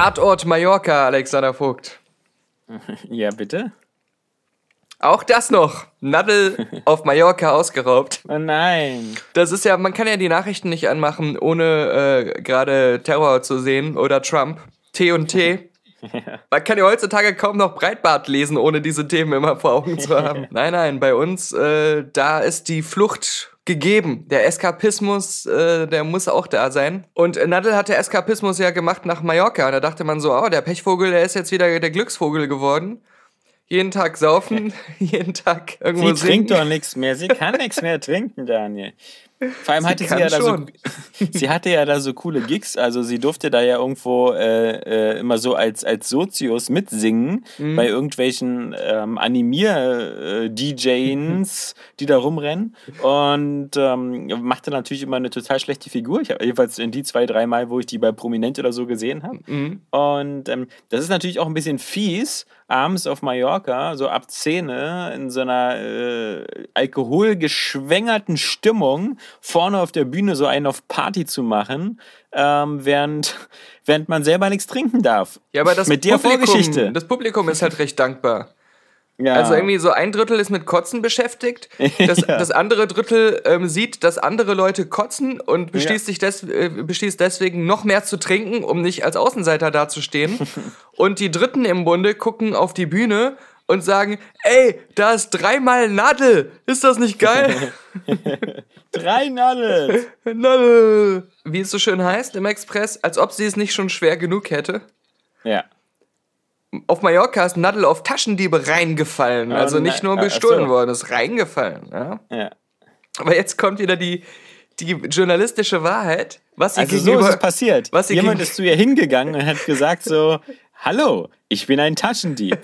Tatort Mallorca, Alexander Vogt. Ja, bitte? Auch das noch. Nadel auf Mallorca ausgeraubt. Oh nein. Das ist ja, man kann ja die Nachrichten nicht anmachen, ohne äh, gerade Terror zu sehen oder Trump. T und T. Man kann ja heutzutage kaum noch Breitbart lesen, ohne diese Themen immer vor Augen zu haben. Nein, nein, bei uns, äh, da ist die Flucht gegeben. Der Eskapismus, äh, der muss auch da sein. Und Nadel hat der Eskapismus ja gemacht nach Mallorca. Da dachte man so, oh, der Pechvogel, der ist jetzt wieder der Glücksvogel geworden. Jeden Tag saufen, jeden Tag irgendwo Sie singen. trinkt doch nichts mehr. Sie kann nichts mehr trinken, Daniel. Vor allem hatte sie, kann ja da so, schon. sie hatte ja da so coole Gigs, also sie durfte da ja irgendwo äh, äh, immer so als, als Sozius mitsingen Mhm. bei irgendwelchen ähm, Animier-DJs, die da rumrennen und ähm, machte natürlich immer eine total schlechte Figur. Ich habe jedenfalls in die zwei, drei Mal, wo ich die bei Prominent oder so gesehen habe. Mhm. Und ähm, das ist natürlich auch ein bisschen fies, abends auf Mallorca, so ab 10 in so einer äh, alkoholgeschwängerten Stimmung, vorne auf der Bühne so einen auf Party zu machen, ähm, während, während man selber nichts trinken darf. Ja, aber das Mit der Publikum, Vorgeschichte. das Publikum ist halt recht dankbar. Ja. Also irgendwie so ein Drittel ist mit Kotzen beschäftigt, das, Ja. das andere Drittel ähm, sieht, dass andere Leute kotzen und beschließt, sich des, äh, beschließt deswegen noch mehr zu trinken, um nicht als Außenseiter dazustehen. und die Dritten im Bunde gucken auf die Bühne und sagen, ey, da ist dreimal Nadel, ist das nicht geil? Drei Nadel. Nadel! Wie es so schön heißt im Express, als ob sie es nicht schon schwer genug hätte. Ja. Auf Mallorca ist Nadel auf Taschendiebe reingefallen. Also na- nicht nur ach so. bestohlen worden, ist reingefallen. Ja? ja. Aber jetzt kommt wieder die, die journalistische Wahrheit. Was Also so ist es passiert. Jemand ist zu ihr hingegangen und hat gesagt so, Hallo, ich bin ein Taschendieb.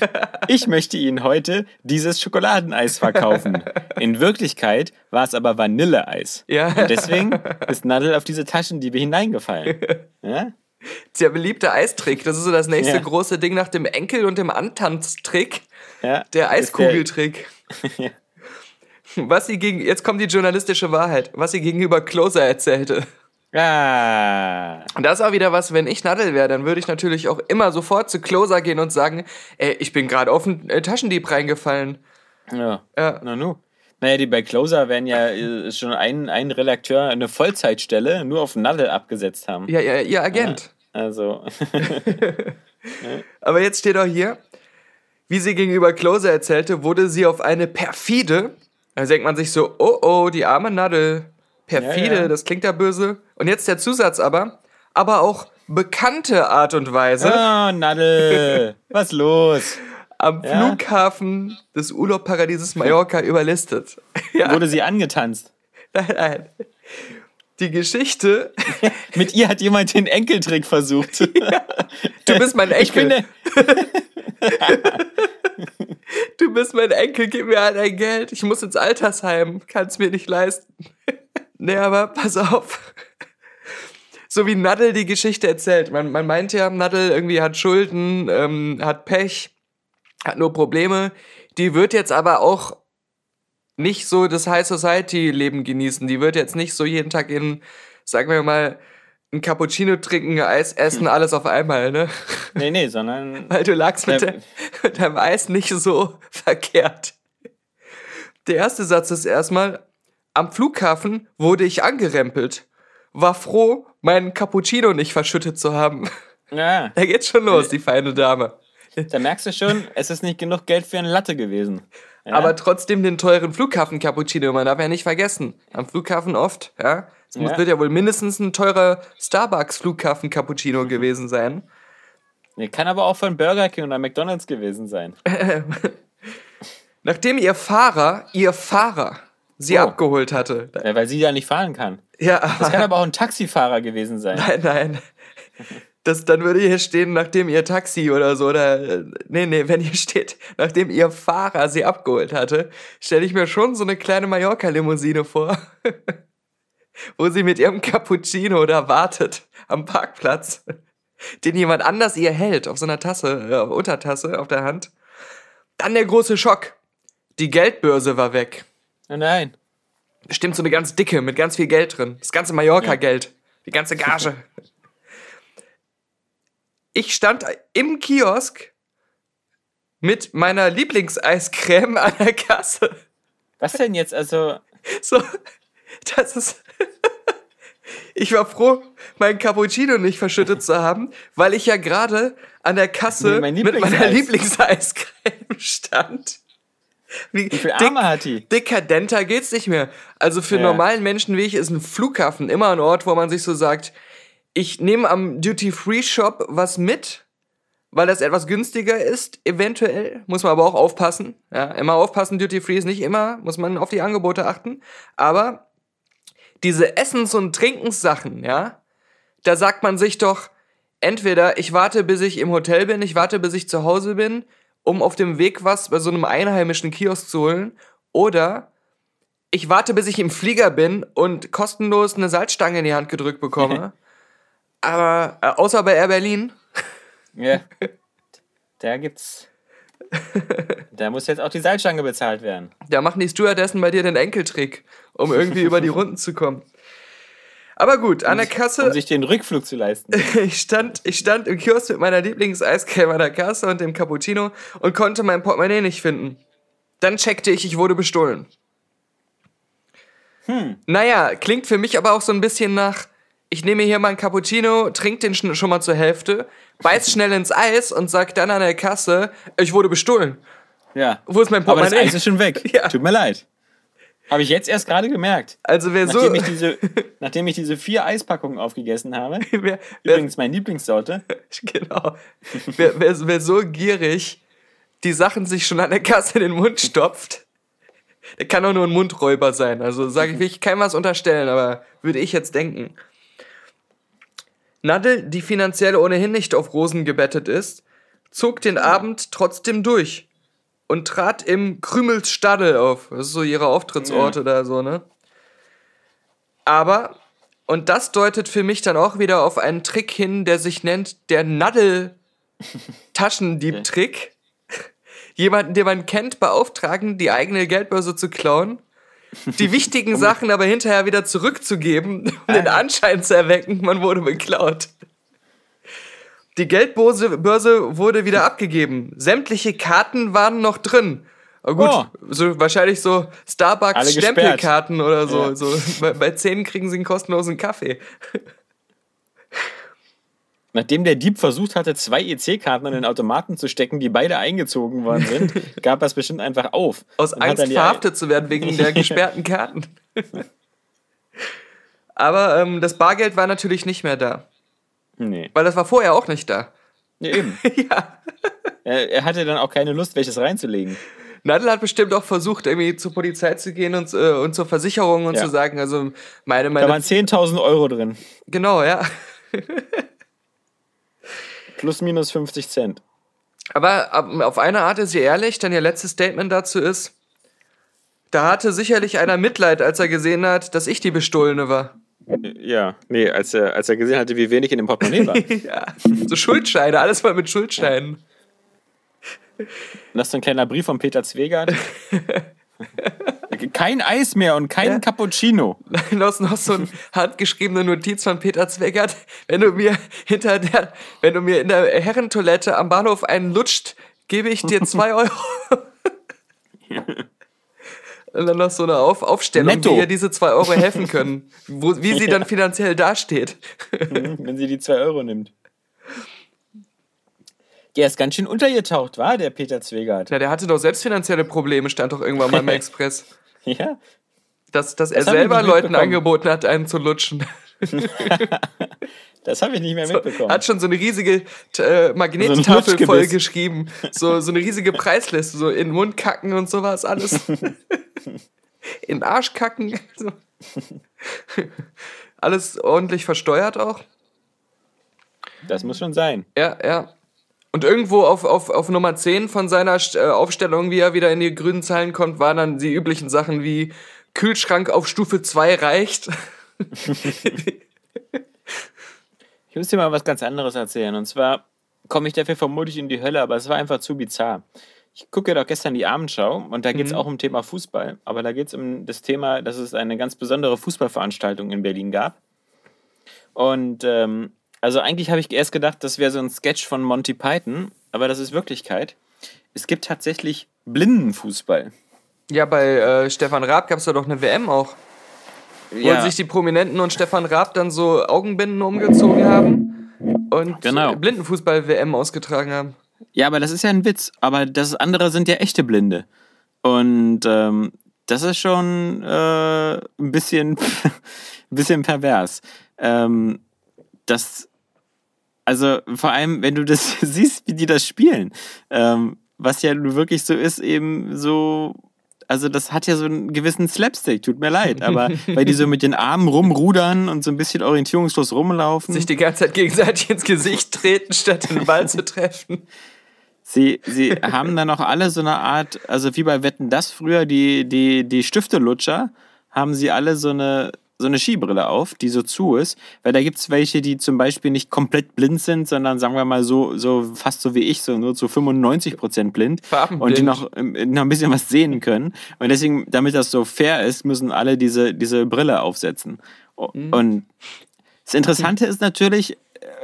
Ich möchte Ihnen heute dieses Schokoladeneis verkaufen. In Wirklichkeit war es aber Vanilleeis. Ja. Und deswegen ist Nadel auf diese Taschendiebe hineingefallen. Ja? Der beliebte Eistrick. Das ist so das nächste Ja. große Ding nach dem Enkel- und dem Antanztrick. Ja. Der Eiskugeltrick. Ja. Was sie gegen, jetzt kommt die journalistische Wahrheit, was sie gegenüber Closer erzählte. Ah. Und das ist auch wieder was, wenn ich Nadel wäre, dann würde ich natürlich auch immer sofort zu Closer gehen und sagen, ey, ich bin gerade auf einen äh, Taschendieb reingefallen. Ja. Ja. Na nu. Naja, die bei Closer werden ja äh, schon ein, ein Redakteur eine Vollzeitstelle nur auf Nadel abgesetzt haben. Ja, ja, ihr Agent. Also, Aber jetzt steht auch hier, wie sie gegenüber Closer erzählte, wurde sie auf eine perfide, da denkt man sich so, oh oh, die arme Nadel, perfide, Ja, ja. das klingt ja böse. Und jetzt der Zusatz aber, aber auch bekannte Art und Weise oh, Nadel, was los? am ja. Flughafen des Urlaubparadieses Mallorca überlistet. ja, Wurde sie angetanzt? nein, nein. Die Geschichte, Mit ihr hat jemand den Enkeltrick versucht. du bist mein Ich bin Enkel, der, du bist mein Enkel, gib mir all dein Geld, ich muss ins Altersheim, kann's mir nicht leisten. nee, aber pass auf. So wie Nadel die Geschichte erzählt. Man, man meint ja, Nadel irgendwie hat Schulden, ähm, hat Pech, hat nur Probleme. Die wird jetzt aber auch nicht so das High Society Leben genießen. Die wird jetzt nicht so jeden Tag in, sagen wir mal, ein Cappuccino trinken, Eis essen, alles auf einmal, ne? nee, nee, sondern Weil du lagst mit, de mit deinem Eis nicht so verkehrt. Der erste Satz ist erstmal, am Flughafen wurde ich angerempelt. War froh, meinen Cappuccino nicht verschüttet zu haben. ja, Da geht's schon los, die feine Dame. Da merkst du schon, es ist nicht genug Geld für eine Latte gewesen. Ja? Aber trotzdem den teuren Flughafen-Cappuccino, man darf ja nicht vergessen. Am Flughafen oft, ja. Es Ja. wird ja wohl mindestens ein teurer Starbucks-Flughafen-Cappuccino gewesen sein. Nee, kann aber auch von Burger King oder McDonalds gewesen sein. Nachdem ihr Fahrer, ihr Fahrer, sie Oh. abgeholt hatte. Ja, weil sie ja nicht fahren kann. Ja, Das kann aber auch ein Taxifahrer gewesen sein. Nein, nein. Das, dann würde hier stehen, nachdem ihr Taxi oder so, oder, nee, nee, wenn hier steht, nachdem ihr Fahrer sie abgeholt hatte, stelle ich mir schon so eine kleine Mallorca-Limousine vor, wo sie mit ihrem Cappuccino da wartet, am Parkplatz, den jemand anders ihr hält, auf so einer Tasse, äh, Untertasse auf der Hand. Dann der große Schock. Die Geldbörse war weg. Oh nein. Stimmt, so eine ganz dicke, mit ganz viel Geld drin. Das ganze Mallorca-Geld. Die ganze Gage. Ich stand im Kiosk mit meiner Lieblingseiscreme an der Kasse. Was denn jetzt? Also, So, das ist. Ich war froh, meinen Cappuccino nicht verschüttet zu haben, weil ich ja gerade an der Kasse Nee, mein mit meiner Lieblingseis. Lieblingseiscreme stand. Wie, wie viele Arme hat die? dekadenter geht's nicht mehr. Also für Ja. normalen Menschen wie ich ist ein Flughafen immer ein Ort, wo man sich so sagt, ich nehme am Duty-Free-Shop was mit, weil das etwas günstiger ist, eventuell. Muss man aber auch aufpassen. Ja, immer aufpassen, Duty-Free ist nicht immer, muss man auf die Angebote achten. Aber diese Essens- und Trinkenssachen, ja, da sagt man sich doch, entweder ich warte, bis ich im Hotel bin, ich warte, bis ich zu Hause bin, um auf dem Weg was bei so einem einheimischen Kiosk zu holen, oder ich warte, bis ich im Flieger bin und kostenlos eine Salzstange in die Hand gedrückt bekomme. Aber äh, außer bei Air Berlin. Ja. Da gibt's. Da muss jetzt auch die Seilstange bezahlt werden. Da machen die Stewardessen bei dir den Enkeltrick, um irgendwie über die Runden zu kommen. Aber gut, an der Kasse. Um sich den Rückflug zu leisten. Ich stand, ich stand im Kiosk mit meiner Lieblingseiscreme an der Kasse und dem Cappuccino und konnte mein Portemonnaie nicht finden. Dann checkte ich, ich wurde bestohlen. Hm. Naja, klingt für mich aber auch so ein bisschen nach, ich nehme hier meinen Cappuccino, trink den schon mal zur Hälfte, beiß schnell ins Eis und sag dann an der Kasse, ich wurde bestohlen. Ja. Wo ist mein Aber das Portemonnaie? Eis ist schon weg. Ja. Tut mir leid. Habe ich jetzt erst gerade gemerkt. Also wer so, Nachdem ich, diese, nachdem ich diese vier Eispackungen aufgegessen habe. wer, wer, Übrigens meine Lieblingssorte. Genau. wer, wer, wer so gierig die Sachen sich schon an der Kasse in den Mund stopft, der kann auch nur ein Mundräuber sein. Also sage ich, will ich keinem was unterstellen, aber würde ich jetzt denken. Nadel, die finanziell ohnehin nicht auf Rosen gebettet ist, zog den Abend trotzdem durch und trat im Krümels Stadel auf. Das ist so ihre Auftrittsorte da so, ne? Aber, und das deutet für mich dann auch wieder auf einen Trick hin, der sich nennt der Nadel-Taschendieb-Trick. Jemanden, den man kennt, beauftragen, die eigene Geldbörse zu klauen, die wichtigen Sachen aber hinterher wieder zurückzugeben, um den Anschein zu erwecken, man wurde beklaut. Die Geldbörse Börse wurde wieder abgegeben. Sämtliche Karten waren noch drin. Aber gut, Oh. so wahrscheinlich so Alle Starbucks gesperrt. Stempelkarten oder so. Ja. so bei, bei 10 kriegen sie einen kostenlosen Kaffee. Nachdem der Dieb versucht hatte, zwei EC-Karten in den Automaten zu stecken, die beide eingezogen worden sind, gab er es bestimmt einfach auf. Aus Und Angst verhaftet zu werden wegen der gesperrten Karten. Aber ähm, das Bargeld war natürlich nicht mehr da. Nee. Weil das war vorher auch nicht da. Ja, eben. ja. Er, hatte dann auch keine Lust, welches reinzulegen. Nadel hat bestimmt auch versucht, irgendwie zur Polizei zu gehen und, äh, und zur Versicherung und Ja. zu sagen, also meine, Da meine. waren 10.000 Euro drin. Genau, ja. Plus minus 50 Cent. Aber ähm, auf eine Art ist sie ehrlich, denn ihr letztes Statement dazu ist, da hatte sicherlich einer Mitleid, als er gesehen hat, dass ich die Bestohlene war. Ja, nee, als er, als er gesehen hatte, wie wenig in dem Portemonnaie war. ja. So Schuldscheine, alles mal mit Schuldscheinen. Das ist so ein kleiner Brief von Peter Zwegert. Kein Eis mehr und kein Ja. Cappuccino. noch, noch so eine handgeschriebene Notiz von Peter Zweckert. Wenn du mir hinter der, wenn du mir in der Herrentoilette am Bahnhof einen lutscht, gebe ich dir zwei Euro. Und dann noch so eine Auf Aufstellung, Netto. wie ihr diese zwei Euro helfen können. Wo, wie sie dann finanziell dasteht. wenn sie die 2 Euro nimmt. Der ist ganz schön untergetaucht, war der Peter Zwegert? Ja, der hatte doch selbst finanzielle Probleme, stand doch irgendwann mal im Express. Ja. Dass, dass er Das ich selber Leuten angeboten hat, einen zu lutschen. Das habe ich nicht mehr mitbekommen. Hat schon so eine riesige äh, Magnettafel Lutschgebiss. voll geschrieben. So, so eine riesige Preisliste, so in den Mund kacken und sowas alles. in den Arsch kacken. Also, Alles ordentlich versteuert auch. Das muss schon sein. Ja, ja. Und irgendwo auf, auf, auf Nummer 10 von seiner äh, Aufstellung, wie er wieder in die grünen Zeilen kommt, waren dann die üblichen Sachen wie Kühlschrank auf Stufe 2 reicht. Ich muss dir mal was ganz anderes erzählen. Und zwar komme ich dafür vermutlich in die Hölle, aber es war einfach zu bizarr. Ich gucke doch gestern die Abendschau und da geht es auch um Thema Fußball. Aber da geht es um das Thema, dass es eine ganz besondere Fußballveranstaltung in Berlin gab. Und ähm, also eigentlich habe ich erst gedacht, das wäre so ein Sketch von Monty Python, aber das ist Wirklichkeit. Es gibt tatsächlich Blindenfußball. Ja, bei äh, Stefan Raab gab es ja doch eine WM auch. Wo Ja, sich die Prominenten und Stefan Raab dann so Augenbinden umgezogen haben und Genau. Blindenfußball-WM ausgetragen haben. ja, aber das ist ja ein Witz. Aber das andere sind ja echte Blinde. Und ähm, das ist schon äh, ein bisschen, ein bisschen pervers. Ähm, das, also vor allem, wenn du das siehst, wie die das spielen, ähm, was ja nun wirklich so ist, eben so, also das hat ja so einen gewissen Slapstick, tut mir leid, aber weil die so mit den Armen rumrudern und so ein bisschen orientierungslos rumlaufen. Sich die ganze Zeit gegenseitig ins Gesicht treten, statt den Ball zu treffen. Sie, sie haben dann auch alle so eine Art, also wie bei Wetten das früher, die, die, die Stiftelutscher, haben sie alle so eine, so eine Skibrille auf, die so zu ist. Weil da gibt es welche, die zum Beispiel nicht komplett blind sind, sondern sagen wir mal so, so fast so wie ich, so nur zu 95 Prozent blind. Farbenblind. Und die noch, ähm, noch ein bisschen was sehen können. Und deswegen, damit das so fair ist, müssen alle diese, diese Brille aufsetzen. O- Und das Interessante ist natürlich,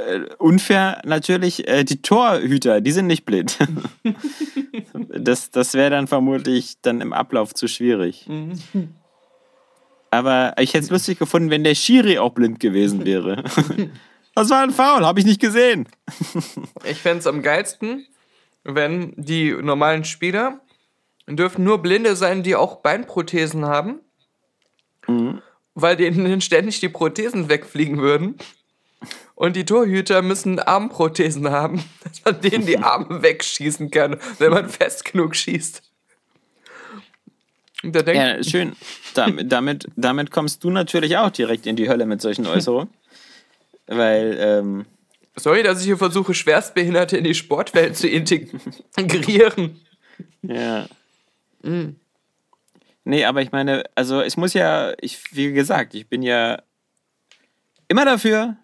äh, unfair natürlich, äh, die Torhüter, die sind nicht blind. das das wäre dann vermutlich dann im Ablauf zu schwierig. Aber ich hätte es lustig gefunden, wenn der Schiri auch blind gewesen wäre. Das war ein Foul, habe ich nicht gesehen. Ich fände es am geilsten, wenn die normalen Spieler dürfen nur Blinde sein, die auch Beinprothesen haben, weil denen ständig die Prothesen wegfliegen würden. Und die Torhüter müssen Armprothesen haben, dass man denen die Arme wegschießen kann, wenn man fest genug schießt. Ja, schön. Damit, damit, damit kommst du natürlich auch direkt in die Hölle mit solchen Äußerungen. Weil, ähm, sorry, dass ich hier versuche, Schwerstbehinderte in die Sportwelt zu integrieren. Ja. Nee, aber ich meine, also es muss ja, ich, wie gesagt, ich bin ja immer dafür,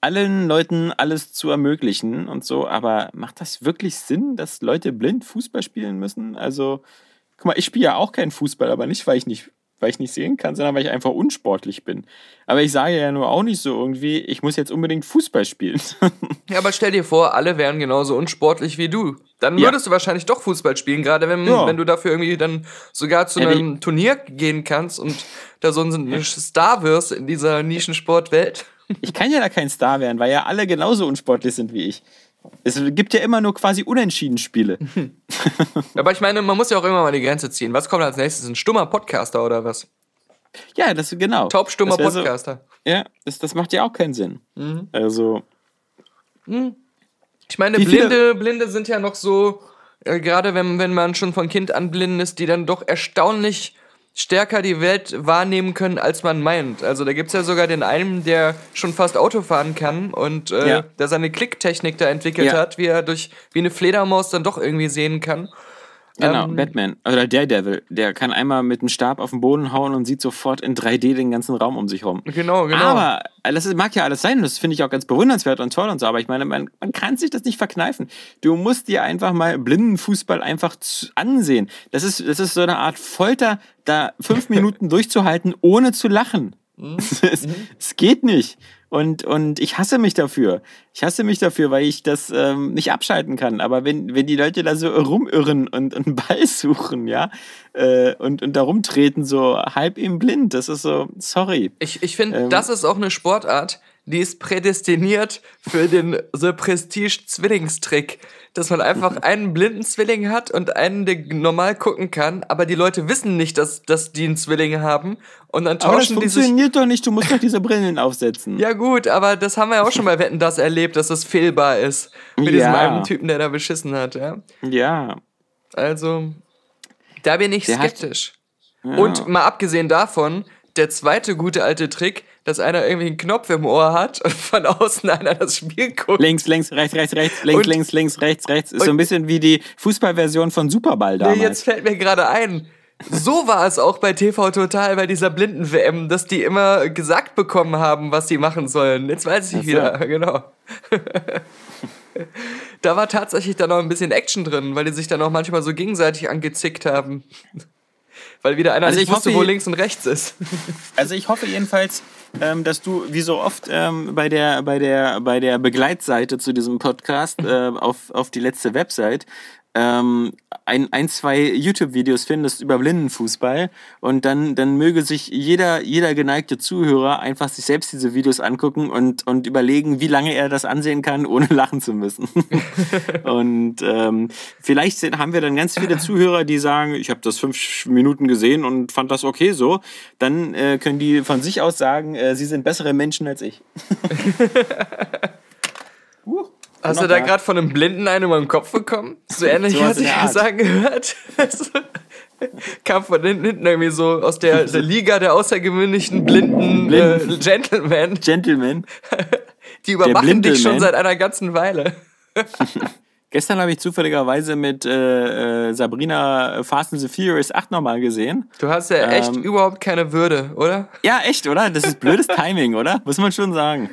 allen Leuten alles zu ermöglichen und so, aber macht das wirklich Sinn, dass Leute blind Fußball spielen müssen? Also, guck mal, ich spiele ja auch keinen Fußball, aber nicht, weil ich nicht, weil ich nicht sehen kann, sondern weil ich einfach unsportlich bin. Aber ich sage ja nur auch nicht so irgendwie, ich muss jetzt unbedingt Fußball spielen. Ja, aber stell dir vor, alle wären genauso unsportlich wie du. Dann Ja. würdest du wahrscheinlich doch Fußball spielen, gerade wenn, Ja. wenn du dafür irgendwie dann sogar zu Ja, einem Turnier gehen kannst und da so ein Star wirst in dieser Nischensportwelt. Ich kann ja da kein Star werden, weil ja alle genauso unsportlich sind wie ich. Es gibt ja immer nur quasi unentschieden Spiele. Aber ich meine, man muss ja auch irgendwann mal die Grenze ziehen. Was kommt als nächstes? Ein stummer Podcaster oder was? Ja, das genau. Taubstummer wär so- Podcaster. Ja, das, das macht ja auch keinen Sinn. Mhm. Also, Ich meine, Blinde, Blinde sind ja noch so, äh, gerade wenn, wenn man schon von Kind an blind ist, die dann doch erstaunlich stärker die Welt wahrnehmen können, als man meint. Also da gibt's ja sogar den einen, der schon fast Auto fahren kann und äh, Ja. der seine Klicktechnik da entwickelt Ja. hat, wie er durch wie eine Fledermaus dann doch irgendwie sehen kann. Genau, Ähm, Batman oder Daredevil, der kann einmal mit einem Stab auf den Boden hauen und sieht sofort in 3D den ganzen Raum um sich rum. Genau, genau. Aber äh, das mag ja alles sein, das finde ich auch ganz bewundernswert und toll und so, aber ich meine, man, man kann sich das nicht verkneifen. Du musst dir einfach mal Blindenfußball einfach zu, ansehen. Das ist, das ist so eine Art Folter, da fünf Minuten durchzuhalten, ohne zu lachen. es, es geht nicht. Und, und ich hasse mich dafür. Ich hasse mich dafür, weil ich das ähm, nicht abschalten kann. Aber wenn, wenn die Leute da so rumirren und einen Ball suchen, ja, äh, und, und da rumtreten, so halb im Blind, das ist so, sorry. Ich, ich finde, Ähm. das ist auch eine Sportart, die ist prädestiniert für den The Prestige-Zwillingstrick. Dass man einfach einen blinden Zwilling hat und einen, der normal gucken kann, aber die Leute wissen nicht, dass, dass die einen Zwilling haben. Und dann Aber das tauschen die funktioniert doch nicht, du musst doch diese Brillen aufsetzen. Ja, gut, aber das haben wir ja auch schon bei Wetten das erlebt, dass das fehlbar ist. Mit diesem Ja. einen Typen, der da beschissen hat, ja. Ja. Also, da bin ich Der hat- skeptisch. Und mal abgesehen davon, der zweite gute alte Trick, dass einer irgendwie einen Knopf im Ohr hat und von außen einer das Spiel guckt. Links, links, rechts, rechts, rechts, links, Und- links, links, rechts, rechts. Ist so ein bisschen wie die Fußballversion von Superball damals. Nee, jetzt fällt mir gerade ein. So war es auch bei TV Total bei dieser blinden WM, dass die immer gesagt bekommen haben, was sie machen sollen. Jetzt weiß ich so. wieder, genau. da war tatsächlich dann noch ein bisschen Action drin, weil die sich dann auch manchmal so gegenseitig angezickt haben. Weil wieder einer Also nicht ich wusste, hoffe, wo links und rechts ist. Also ich hoffe jedenfalls, ähm, dass du wie so oft ähm, bei, der, bei, der, bei der Begleitseite zu diesem Podcast äh, auf, auf die letzte Website ähm, ein, ein, zwei YouTube-Videos findest über Blindenfußball und dann, dann möge sich jeder, jeder geneigte Zuhörer einfach sich selbst diese Videos angucken und, und überlegen, wie lange er das ansehen kann, ohne lachen zu müssen. und ähm, vielleicht haben wir dann ganz viele Zuhörer, die sagen, ich habe das fünf Minuten gesehen und fand das okay so. Dann äh, können die von sich aus sagen, äh, sie sind bessere Menschen als ich. Hast du da gerade von einem Blinden einen über den Kopf bekommen? So ähnlich Sowas hat in sich der das angehört. Also, Kam von hinten hinten irgendwie so aus der, der Liga der außergewöhnlichen blinden äh, Blinden. Gentlemen. Gentleman. Die überwachen dich schon seit einer ganzen Weile. Gestern habe ich zufälligerweise mit äh, äh, Sabrina Fast and the Furious 8 nochmal gesehen. Du hast ja echt Ähm. überhaupt keine Würde, oder? Ja, echt, oder? Das ist blödes Timing, oder? Muss man schon sagen.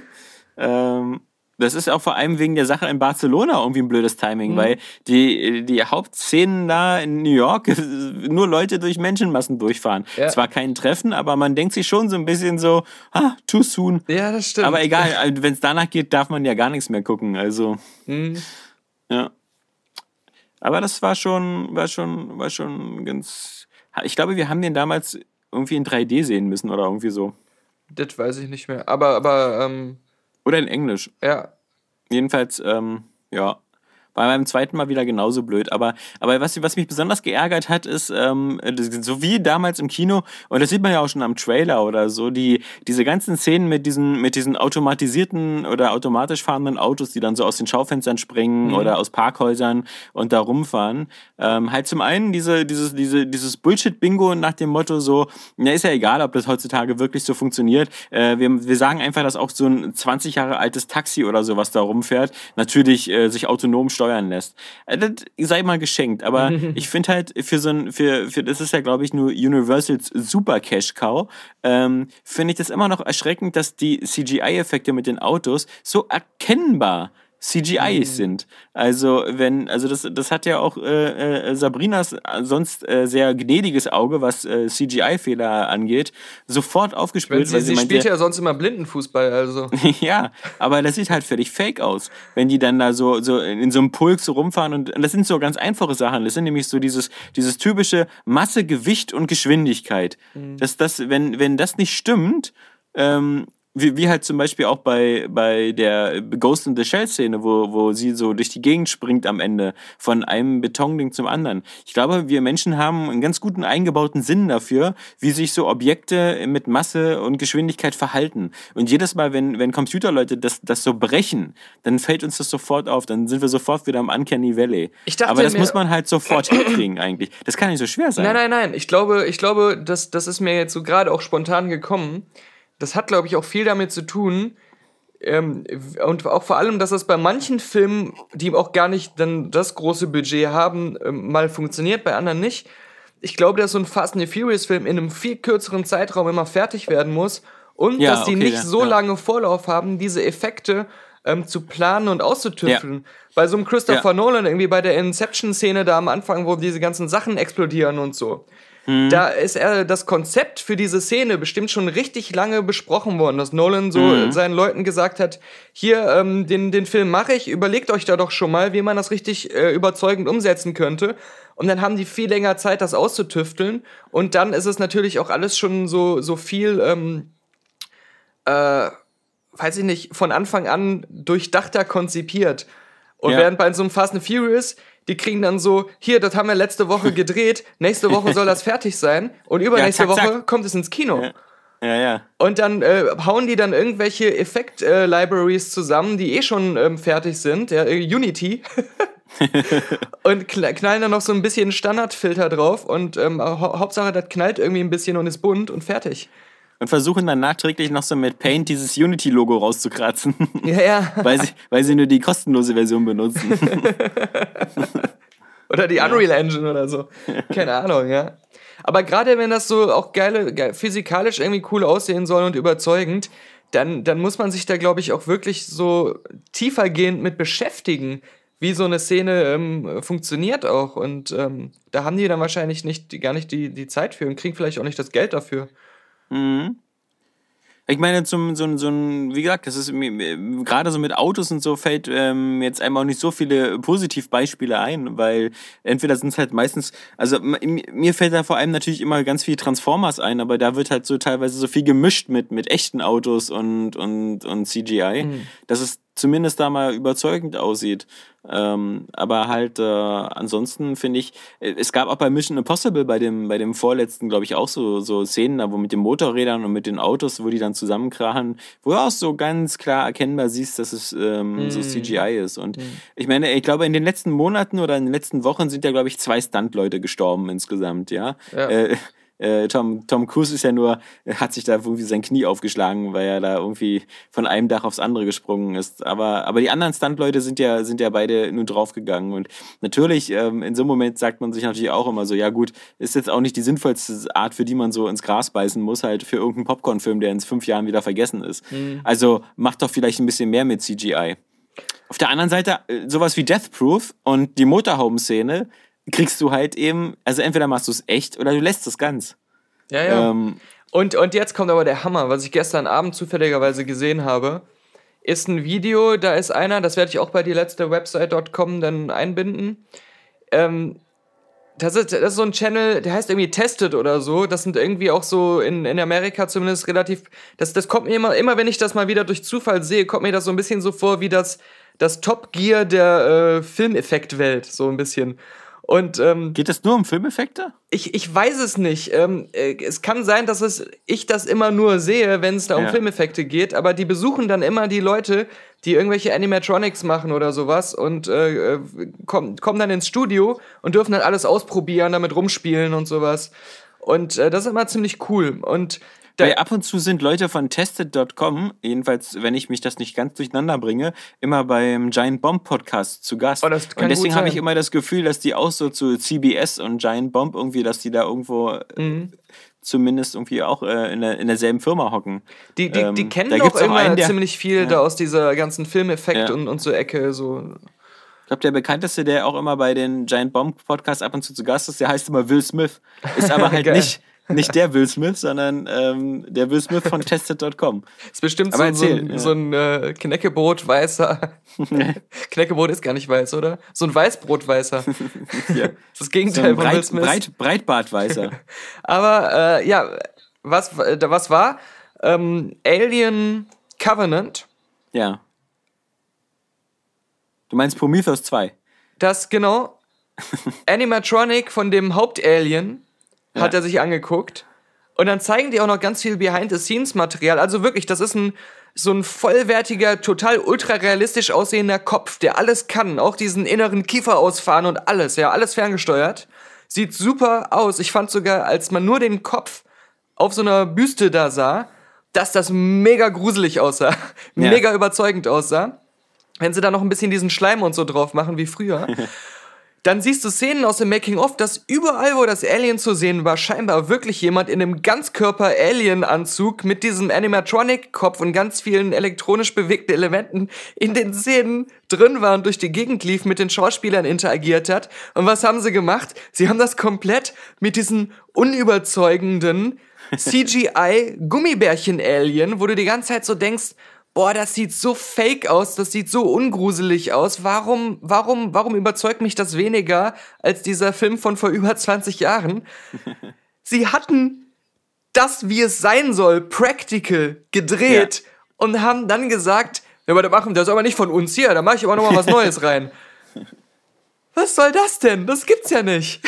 Ähm, das ist auch vor allem wegen der Sache in Barcelona irgendwie ein blödes Timing, Mhm. weil die, die Hauptszenen da in New York nur Leute durch Menschenmassen durchfahren. Ja. Zwar kein Treffen, aber man denkt sich schon so ein bisschen so, ah, too soon. Ja, das stimmt. Aber egal, wenn es danach geht, darf man ja gar nichts mehr gucken. Also, Mhm. ja. Aber das war schon, war schon, war schon ganz. Ich glaube, wir haben den damals irgendwie in 3D sehen müssen oder irgendwie so. Das weiß ich nicht mehr. Aber, aber, ähm, Oder in Englisch. ja. Jedenfalls, ähm, ja. War beim zweiten Mal wieder genauso blöd. Aber, aber was, was mich besonders geärgert hat, ist, ähm, so wie damals im Kino, und das sieht man ja auch schon am Trailer oder so, die, diese ganzen Szenen mit diesen, mit diesen automatisierten oder automatisch fahrenden Autos, die dann so aus den Schaufenstern springen oder aus Parkhäusern und da rumfahren. Ähm, halt zum einen diese, dieses, diese, dieses Bullshit-Bingo nach dem Motto so, ja, ist ja egal, ob das heutzutage wirklich so funktioniert. Äh, wir, wir sagen einfach, dass auch so ein 20 Jahre altes Taxi oder sowas da rumfährt, natürlich äh, sich autonom steuern lässt. Äh, das sei mal geschenkt, aber ich finde halt für so ein, für, für das ist ja glaube ich nur Universals Super Cash Cow, ähm, finde ich das immer noch erschreckend, dass die CGI-Effekte mit den Autos so erkennbar CGI sind. Also wenn, also das, das hat ja auch äh, äh, Sabrinas sonst äh, sehr gnädiges Auge, was äh, CGI-Fehler angeht, sofort Wenn aufgespürt, sie, weil sie sie spielt ja sonst immer Blindenfußball, also. ja, aber das sieht halt völlig fake aus, wenn die dann da so, so in so einem Pulk so rumfahren und, und das sind so ganz einfache Sachen. Das sind nämlich so dieses, dieses typische Masse, Gewicht und Geschwindigkeit. Dass das, wenn, wenn das nicht stimmt, ähm, wie, wie halt zum Beispiel auch bei, bei der Ghost in the Shell Szene, wo, wo sie so durch die Gegend springt am Ende von einem Betonding zum anderen. Ich glaube, wir Menschen haben einen ganz guten eingebauten Sinn dafür, wie sich so Objekte mit Masse und Geschwindigkeit verhalten. Und jedes Mal, wenn, wenn Computerleute das, das so brechen, dann fällt uns das sofort auf. Dann sind wir sofort wieder im Uncanny Valley. Ich dachte Aber das mir- muss man halt sofort hinkriegen eigentlich. Das kann nicht so schwer sein. Nein, nein, nein. Ich glaube, ich glaube, das, das ist mir jetzt so gerade auch spontan gekommen. Das hat, glaube ich, auch viel damit zu tun. Ähm, und auch vor allem, dass das bei manchen Filmen, die auch gar nicht dann das große Budget haben, ähm, mal funktioniert, bei anderen nicht. Ich glaube, dass so ein Fast and the Furious Film in einem viel kürzeren Zeitraum immer fertig werden muss und Ja, dass die okay, nicht ja, so ja. lange Vorlauf haben, diese Effekte ähm, zu planen und auszutüfteln. Bei so einem Christopher. Nolan, irgendwie bei der Inception-Szene da am Anfang, wo diese ganzen Sachen explodieren und so. Mhm. Da ist er das Konzept für diese Szene bestimmt schon richtig lange besprochen worden, dass Nolan so Mhm. seinen Leuten gesagt hat, hier, ähm, den, den Film mache ich, überlegt euch da doch schon mal, wie man das richtig äh, überzeugend umsetzen könnte. Und dann haben die viel länger Zeit, das auszutüfteln. Und dann ist es natürlich auch alles schon so, so viel, ähm, äh, weiß ich nicht, von Anfang an durchdachter konzipiert. Und Ja. während bei so einem Fast and Furious, die kriegen dann so, hier, das haben wir letzte Woche gedreht, nächste Woche soll das fertig sein und übernächste zack, zack. Woche kommt es ins Kino. Ja. Ja, ja. Und dann äh, hauen die dann irgendwelche Effekt-Libraries zusammen, die eh schon ähm, fertig sind, ja, äh, Unity. und kn- knallen dann noch so ein bisschen Standardfilter drauf und ähm, hau Hauptsache, das knallt irgendwie ein bisschen und ist bunt und fertig. Und versuchen dann nachträglich noch so mit Paint dieses Unity-Logo rauszukratzen, Ja, ja. weil, sie, weil sie nur die kostenlose Version benutzen. Oder die Unreal Engine oder so. Keine Ahnung, ja. Aber gerade wenn das so auch geile, ge physikalisch irgendwie cool aussehen soll und überzeugend, dann, dann muss man sich da, glaube ich, auch wirklich so tiefergehend mit beschäftigen, wie so eine Szene ähm, funktioniert auch. Und ähm, da haben die dann wahrscheinlich nicht, gar nicht die, die Zeit für und kriegen vielleicht auch nicht das Geld dafür. Ich meine, zum, so, ein- so ein, wie gesagt, das ist gerade so mit Autos und so fällt ähm, jetzt einem auch nicht so viele Positivbeispiele ein, weil entweder sind es halt meistens, also mir fällt da vor allem natürlich immer ganz viel Transformers ein, aber da wird halt so teilweise so viel gemischt mit, mit echten Autos und, und, und CGI, dass es zumindest da mal überzeugend aussieht. Ähm, aber halt äh, ansonsten finde ich, äh, es gab auch bei Mission Impossible, bei dem, bei dem vorletzten, glaube ich, auch so, so Szenen, da wo mit den Motorrädern und mit den Autos, wo die dann zusammenkrachen, wo du auch so ganz klar erkennbar siehst, dass es ähm, so CGI ist. Und ich meine, ich glaube, in den letzten Monaten oder in den letzten Wochen sind ja, glaube ich, zwei Stunt-Leute gestorben insgesamt, ja. Ja. Äh, äh, Tom, Tom Cruise ist ja nur, hat sich da irgendwie sein Knie aufgeschlagen, weil er da irgendwie von einem Dach aufs andere gesprungen ist. Aber, aber die anderen Stunt-Leute sind ja, sind ja beide nur draufgegangen. Und natürlich, ähm, in so einem Moment sagt man sich natürlich auch immer so, ja gut, ist jetzt auch nicht die sinnvollste Art, für die man so ins Gras beißen muss, halt für irgendeinen Popcorn-Film, der in fünf Jahren wieder vergessen ist. Also macht doch vielleicht ein bisschen mehr mit CGI. Auf der anderen Seite, äh, sowas wie Death Proof und die Motorhome-Szene kriegst du halt eben, also entweder machst du es echt oder du lässt es ganz. Ja, ja. Ähm, Und, und jetzt kommt aber der Hammer, was ich gestern Abend zufälligerweise gesehen habe, ist ein Video, da ist einer, das werde ich auch bei die letzte Website.com dann einbinden. Ähm, das ist, das ist so ein Channel, der heißt irgendwie Tested oder so. Das sind irgendwie auch so in, in Amerika zumindest relativ. Das, das kommt mir immer, immer wenn ich das mal wieder durch Zufall sehe, kommt mir das so ein bisschen so vor wie das, das Top Gear der äh, Filmeffektwelt, so ein bisschen. Und ähm, geht es nur um Filmeffekte? ich, ich weiß es nicht. Ähm, äh, es kann sein, dass es, ich das immer nur sehe, wenn es da um Ja. Filmeffekte geht, aber die besuchen dann immer die Leute, die irgendwelche Animatronics machen oder sowas und äh, äh, kommen, kommen dann ins Studio und dürfen dann alles ausprobieren, damit rumspielen und sowas. Und äh, das ist immer ziemlich cool. Und da, Weil ab und zu sind Leute von Tested.com, jedenfalls, wenn ich mich das nicht ganz durcheinander bringe, immer beim Giant Bomb Podcast zu Gast. Oh, und deswegen habe ich immer das Gefühl, dass die auch so zu CBS und Giant Bomb irgendwie, dass die da irgendwo äh, Mhm. zumindest irgendwie auch äh, in, der, in derselben Firma hocken. die, die, die ähm, kennen da doch immer einen, der- ziemlich viel Ja. da aus dieser ganzen Filmeffekt Ja. und, und so Ecke. So. Ich glaube, der bekannteste, der auch immer bei den Giant Bomb Podcasts ab und zu zu Gast ist, der heißt immer Will Smith. Ist aber halt nicht, nicht der Will Smith, sondern ähm, der Will Smith von Tested.com. Ist bestimmt Aber so, so erzähl, ein, ja. so ein äh, Knäckebrot weißer. Knäckebrot ist gar nicht weiß, oder? So ein Weißbrot weißer. Ja. Das So Gegenteil ein von Will Breit, Smith. Breit, Breitbartweißer. Aber äh, ja, was, äh, was war? Ähm, Alien Covenant. Ja. Du meinst Prometheus 2? Das genau. Animatronic von dem Hauptalien hat er sich angeguckt. Und dann zeigen die auch noch ganz viel Behind-the-Scenes-Material. Also wirklich, das ist ein so ein vollwertiger, total ultra realistisch aussehender Kopf, der alles kann. Auch diesen inneren Kiefer ausfahren und alles, ja, alles ferngesteuert. Sieht super aus. Ich fand sogar, als man nur den Kopf auf so einer Büste da sah, dass das mega gruselig aussah. Ja. Mega überzeugend aussah. Wenn sie da noch ein bisschen diesen Schleim und so drauf machen wie früher. Dann siehst du Szenen aus dem Making-of, dass überall, wo das Alien zu sehen war, scheinbar wirklich jemand in einem Ganzkörper-Alien-Anzug mit diesem Animatronic-Kopf und ganz vielen elektronisch bewegten Elementen in den Szenen drin war und durch die Gegend lief, mit den Schauspielern interagiert hat. Und was haben sie gemacht? Sie haben das komplett mit diesen unüberzeugenden CGI-Gummibärchen-Alien, wo du die ganze Zeit so denkst, boah, das sieht so fake aus, das sieht so ungruselig aus. Warum, warum, warum überzeugt mich das weniger als dieser Film von vor über 20 Jahren? Sie hatten das, wie es sein soll, practical gedreht und haben dann gesagt, ja, aber da machen das ist aber nicht von uns hier, da mache ich aber noch mal was Neues rein. Was soll das denn? Das gibt's ja nicht.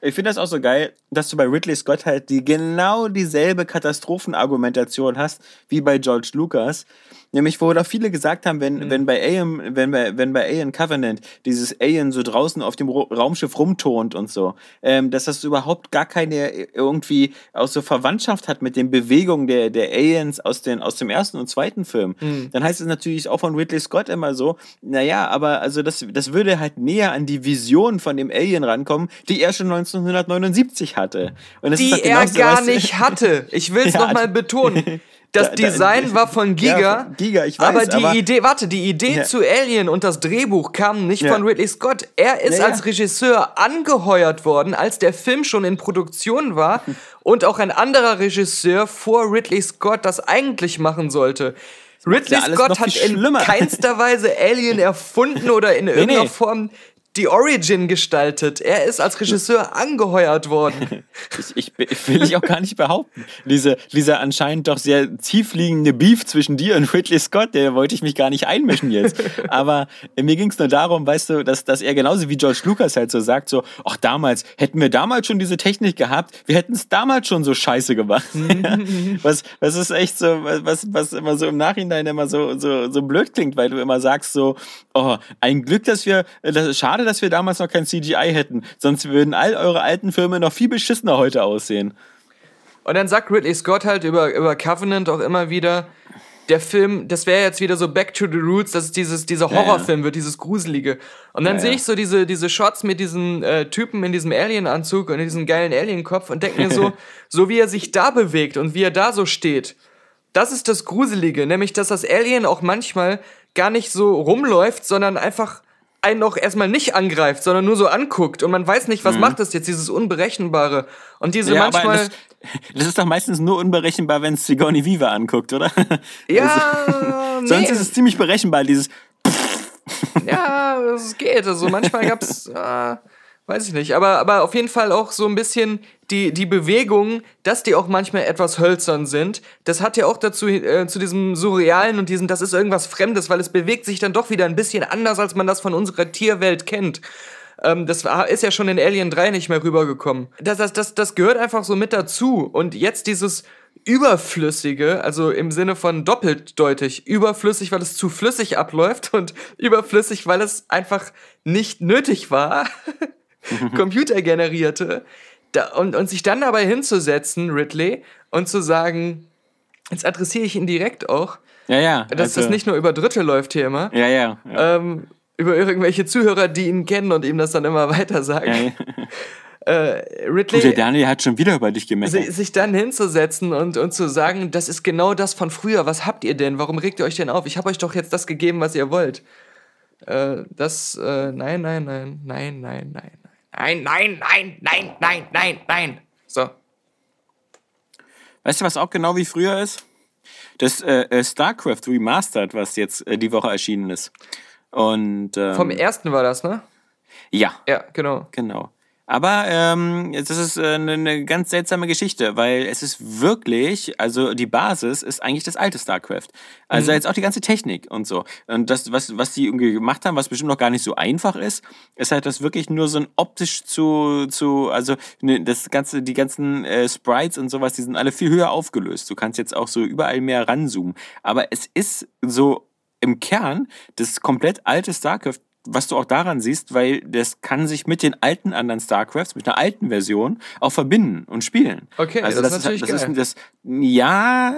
Ich finde das auch so geil. Dass du bei Ridley Scott halt die genau dieselbe Katastrophenargumentation hast wie bei George Lucas. Nämlich, wo doch viele gesagt haben, wenn, wenn, bei Alien, wenn, bei, wenn bei Alien Covenant dieses Alien so draußen auf dem Raumschiff rumtont und so, ähm, dass das überhaupt gar keine irgendwie auch so Verwandtschaft hat mit den Bewegungen der, der Aliens aus, den, aus dem ersten und zweiten Film, dann heißt es natürlich auch von Ridley Scott immer so, naja, aber also das, das würde halt näher an die Vision von dem Alien rankommen, die er schon 1979 hatte. Die er genauso, gar weißt du- nicht hatte. Ich will es Ja, nochmal betonen. Das Da- da- Design war von Giga. Ja, von Giga, ich weiß, aber die aber- Idee, warte, die Idee Ja. zu Alien und das Drehbuch kamen nicht Ja. von Ridley Scott. Er ist als Regisseur angeheuert worden, als der Film schon in Produktion war und auch ein anderer Regisseur vor Ridley Scott das eigentlich machen sollte. Ridley Scott hat in schlimmer. keinster Weise Alien erfunden oder in irgendeiner nee. Form die Origin gestaltet. Er ist als Regisseur angeheuert worden. Ich, ich, will ich auch gar nicht behaupten. Diese, dieser anscheinend doch sehr tiefliegende Beef zwischen dir und Ridley Scott, der wollte ich mich gar nicht einmischen jetzt. Aber mir ging es nur darum, weißt du, dass, dass er genauso wie George Lucas halt so sagt, so, ach damals, hätten wir damals schon diese Technik gehabt, wir hätten es damals schon so scheiße gemacht. was, was ist echt so, was, was immer so im Nachhinein immer so, so, so blöd klingt, weil du immer sagst so, oh, ein Glück, dass wir, das, schade, dass wir damals noch kein CGI hätten, sonst würden all eure alten Filme noch viel beschissener heute aussehen. Und dann sagt Ridley Scott halt über, über Covenant auch immer wieder, der Film, das wäre jetzt wieder so Back to the Roots, dass es dieses, dieser Ja, ja. Horrorfilm wird, dieses Gruselige. Und dann Ja, sehe ja. ich so diese, diese Shots mit diesem äh, Typen in diesem Alien-Anzug und in diesem geilen Alien-Kopf und denke mir so, so wie er sich da bewegt und wie er da so steht, das ist das Gruselige, nämlich dass das Alien auch manchmal gar nicht so rumläuft, sondern einfach einen auch erstmal nicht angreift, sondern nur so anguckt und man weiß nicht, was macht das jetzt, dieses Unberechenbare. Und diese Mhm. Ja, manchmal. das, das ist doch meistens nur unberechenbar, wenn es Sigourney Weaver anguckt, oder? Ja, nee. Sonst ist es ziemlich berechenbar, dieses Ja, es geht. Also manchmal gab's, äh, weiß ich nicht, aber, aber auf jeden Fall auch so ein bisschen die, die Bewegung, dass die auch manchmal etwas hölzern sind. Das hat ja auch dazu, äh, zu diesem Surrealen und diesem, das ist irgendwas Fremdes, weil es bewegt sich dann doch wieder ein bisschen anders, als man das von unserer Tierwelt kennt. Ähm, das ist ja schon in Alien 3 nicht mehr rübergekommen. Das, das, das, das gehört einfach so mit dazu. Und jetzt dieses Überflüssige, also im Sinne von doppeldeutig, überflüssig, weil es zu flüssig abläuft und überflüssig, weil es einfach nicht nötig war, computergenerierte. Da, und, und sich dann dabei hinzusetzen, Ridley, und zu sagen, jetzt adressiere ich ihn direkt auch, Ja, ja. dass also- das nicht nur über Dritte läuft hier immer, Ja, ja. ja. ähm, über irgendwelche Zuhörer, die ihn kennen und ihm das dann immer weiter sagen. ja. Äh, Ridley, der Daniel hat schon wieder über dich si- sich dann hinzusetzen und, und zu sagen, das ist genau das von früher. Was habt ihr denn? Warum regt ihr euch denn auf? Ich habe euch doch jetzt das gegeben, was ihr wollt. Äh, das, äh, nein, nein, nein, nein, nein, nein, nein, nein, nein, nein, nein, nein, nein. So. Weißt du, was auch genau wie früher ist? Das äh, äh, StarCraft Remastered, was jetzt äh, die Woche erschienen ist. Und ähm, Vom ersten war das, ne? ja, Ja, genau. genau. Aber ähm, das ist äh, eine, eine ganz seltsame Geschichte, weil es ist wirklich, also die Basis ist eigentlich das alte StarCraft. Also jetzt auch die ganze Technik und so. Und das, was, was die irgendwie gemacht haben, was bestimmt noch gar nicht so einfach ist, ist halt das wirklich nur so ein optisch zu, zu also ne, das ganze, die ganzen äh, Sprites und sowas, die sind alle viel höher aufgelöst. Du kannst jetzt auch so überall mehr ranzoomen. Aber es ist so im Kern das komplett alte StarCraft, was du auch daran siehst, weil das kann sich mit den alten anderen StarCrafts, mit einer alten Version auch verbinden und spielen. Okay, also das das, ist natürlich das geil. ist das ja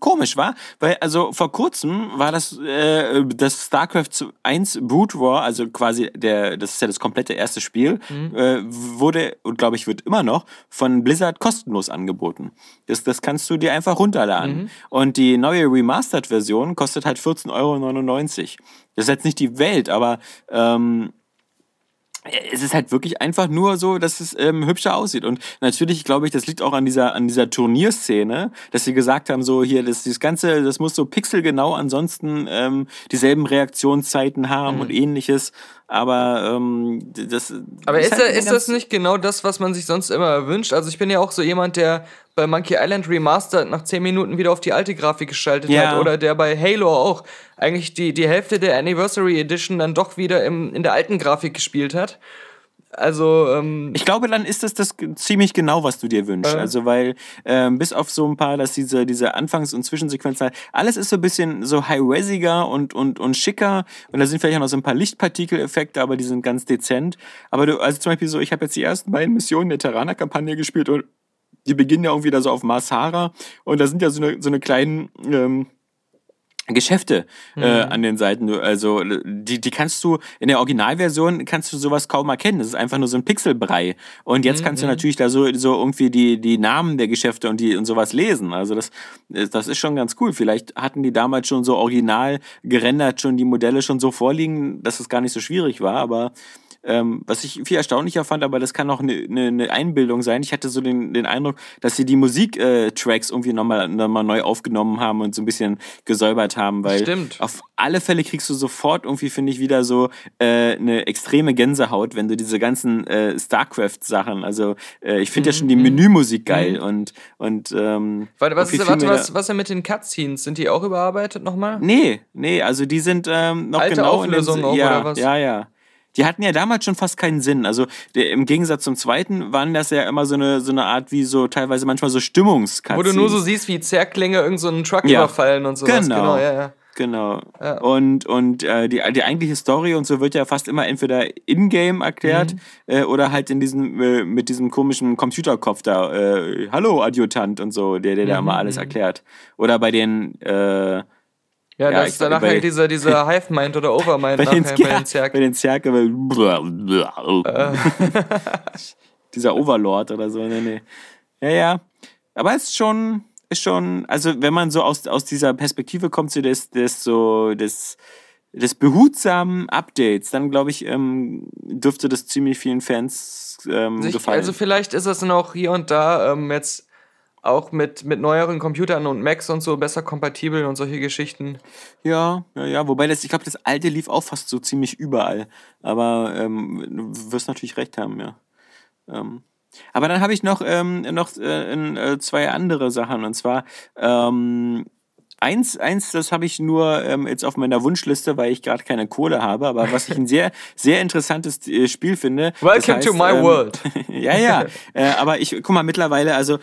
komisch war, weil also vor kurzem war das äh, das StarCraft 1 Brood War, also quasi der das ist ja das komplette erste Spiel, Mhm. äh, wurde und glaube ich wird immer noch von Blizzard kostenlos angeboten. Das das kannst du dir einfach runterladen Mhm. und die neue Remastered Version kostet halt 14,99 Euro. Das ist jetzt nicht die Welt, aber ähm, es ist halt wirklich einfach nur so, dass es ähm, hübscher aussieht. Und natürlich glaube ich, das liegt auch an dieser, an dieser Turnierszene, dass sie gesagt haben, so hier, das, das Ganze, das muss so pixelgenau ansonsten ähm, dieselben Reaktionszeiten haben und ähnliches. Aber ähm, das. Aber ist, halt da, ist das nicht genau das, was man sich sonst immer wünscht? Also ich bin ja auch so jemand, der bei Monkey Island Remastered nach 10 Minuten wieder auf die alte Grafik geschaltet Ja. hat. Oder der bei Halo auch eigentlich die, die Hälfte der Anniversary Edition dann doch wieder im, in der alten Grafik gespielt hat. Also, ähm, Ich glaube, dann ist das, das ziemlich genau, was du dir wünschst. Äh. Also, weil ähm, bis auf so ein paar, dass diese, diese Anfangs- und Zwischensequenzen, alles ist so ein bisschen so high-resiger und, und, und schicker. Und da sind vielleicht auch noch so ein paar Lichtpartikeleffekte, aber die sind ganz dezent. Aber du, also zum Beispiel so, ich habe jetzt die ersten beiden Missionen der Terraner-Kampagne gespielt und die beginnen ja irgendwie da so auf Mars Hara und da sind ja so eine, so eine kleinen ähm, Geschäfte äh, an den Seiten. Also die, die kannst du in der Originalversion kannst du sowas kaum erkennen. Das ist einfach nur so ein Pixelbrei. Und jetzt kannst du natürlich da so, so irgendwie die, die Namen der Geschäfte und die und sowas lesen. Also das, das ist schon ganz cool. Vielleicht hatten die damals schon so original gerendert, schon die Modelle schon so vorliegen, dass es gar nicht so schwierig war. Aber ähm, was ich viel erstaunlicher fand, aber das kann auch eine ne, ne Einbildung sein. Ich hatte so den, den Eindruck, dass sie die Musiktracks irgendwie nochmal noch mal neu aufgenommen haben und so ein bisschen gesäubert haben, weil Stimmt. auf alle Fälle kriegst du sofort irgendwie, finde ich, wieder so äh, eine extreme Gänsehaut, wenn du diese ganzen äh, StarCraft-Sachen, also äh, ich finde ja schon die Menümusik geil und, und ähm, warte, was, ist, warte was, was denn mit den Cutscenes? Sind die auch überarbeitet nochmal? Nee, nee, also die sind ähm, noch Alte genau Auflösung in auch, den, ja, oder was? Ja, ja. Die hatten ja damals schon fast keinen Sinn. Also der, im Gegensatz zum zweiten waren das ja immer so eine, so eine Art wie so teilweise manchmal so Stimmungs Wo du nur so siehst, wie Zerklinge irgendeinen so einen Truck Ja. überfallen und sowas. Genau. genau ja, ja. Genau. Ja. Und, und äh, die, die eigentliche Story und so wird ja fast immer entweder in-game erklärt Mhm. äh, oder halt in diesem, äh, mit diesem komischen Computerkopf da, äh, Hallo Adjutant und so, der, der da Mhm, immer alles erklärt. Oder bei den, äh, Ja, Ja, das ist danach bei- halt dieser, dieser Hive-Mind oder Overmind bei nachher den, bei Zerg- den bei Zerg. den Zerg, dieser Overlord oder so, nee, nee. Ja, ja. Aber es ist schon, ist schon, also wenn man so aus, aus dieser Perspektive kommt, so des, des so, des, des behutsamen Updates, dann glaube ich, ähm, dürfte das ziemlich vielen Fans ähm, Sich, gefallen. also vielleicht ist dann auch hier und da ähm, jetzt auch mit, mit neueren Computern und Macs und so besser kompatibel und solche Geschichten. Ja, ja, ja. Wobei das, ich glaube, das alte lief auch fast so ziemlich überall. Aber ähm, du wirst natürlich recht haben, ja. Ähm, aber dann habe ich noch, ähm, noch äh, in, äh, zwei andere Sachen. Und zwar ähm, eins, eins, das habe ich nur ähm, jetzt auf meiner Wunschliste, weil ich gerade keine Kohle habe. Aber was ich ein sehr, sehr interessantes äh, Spiel finde. das Welcome to my ähm, world. ja, ja. äh, aber ich, guck mal, mittlerweile, also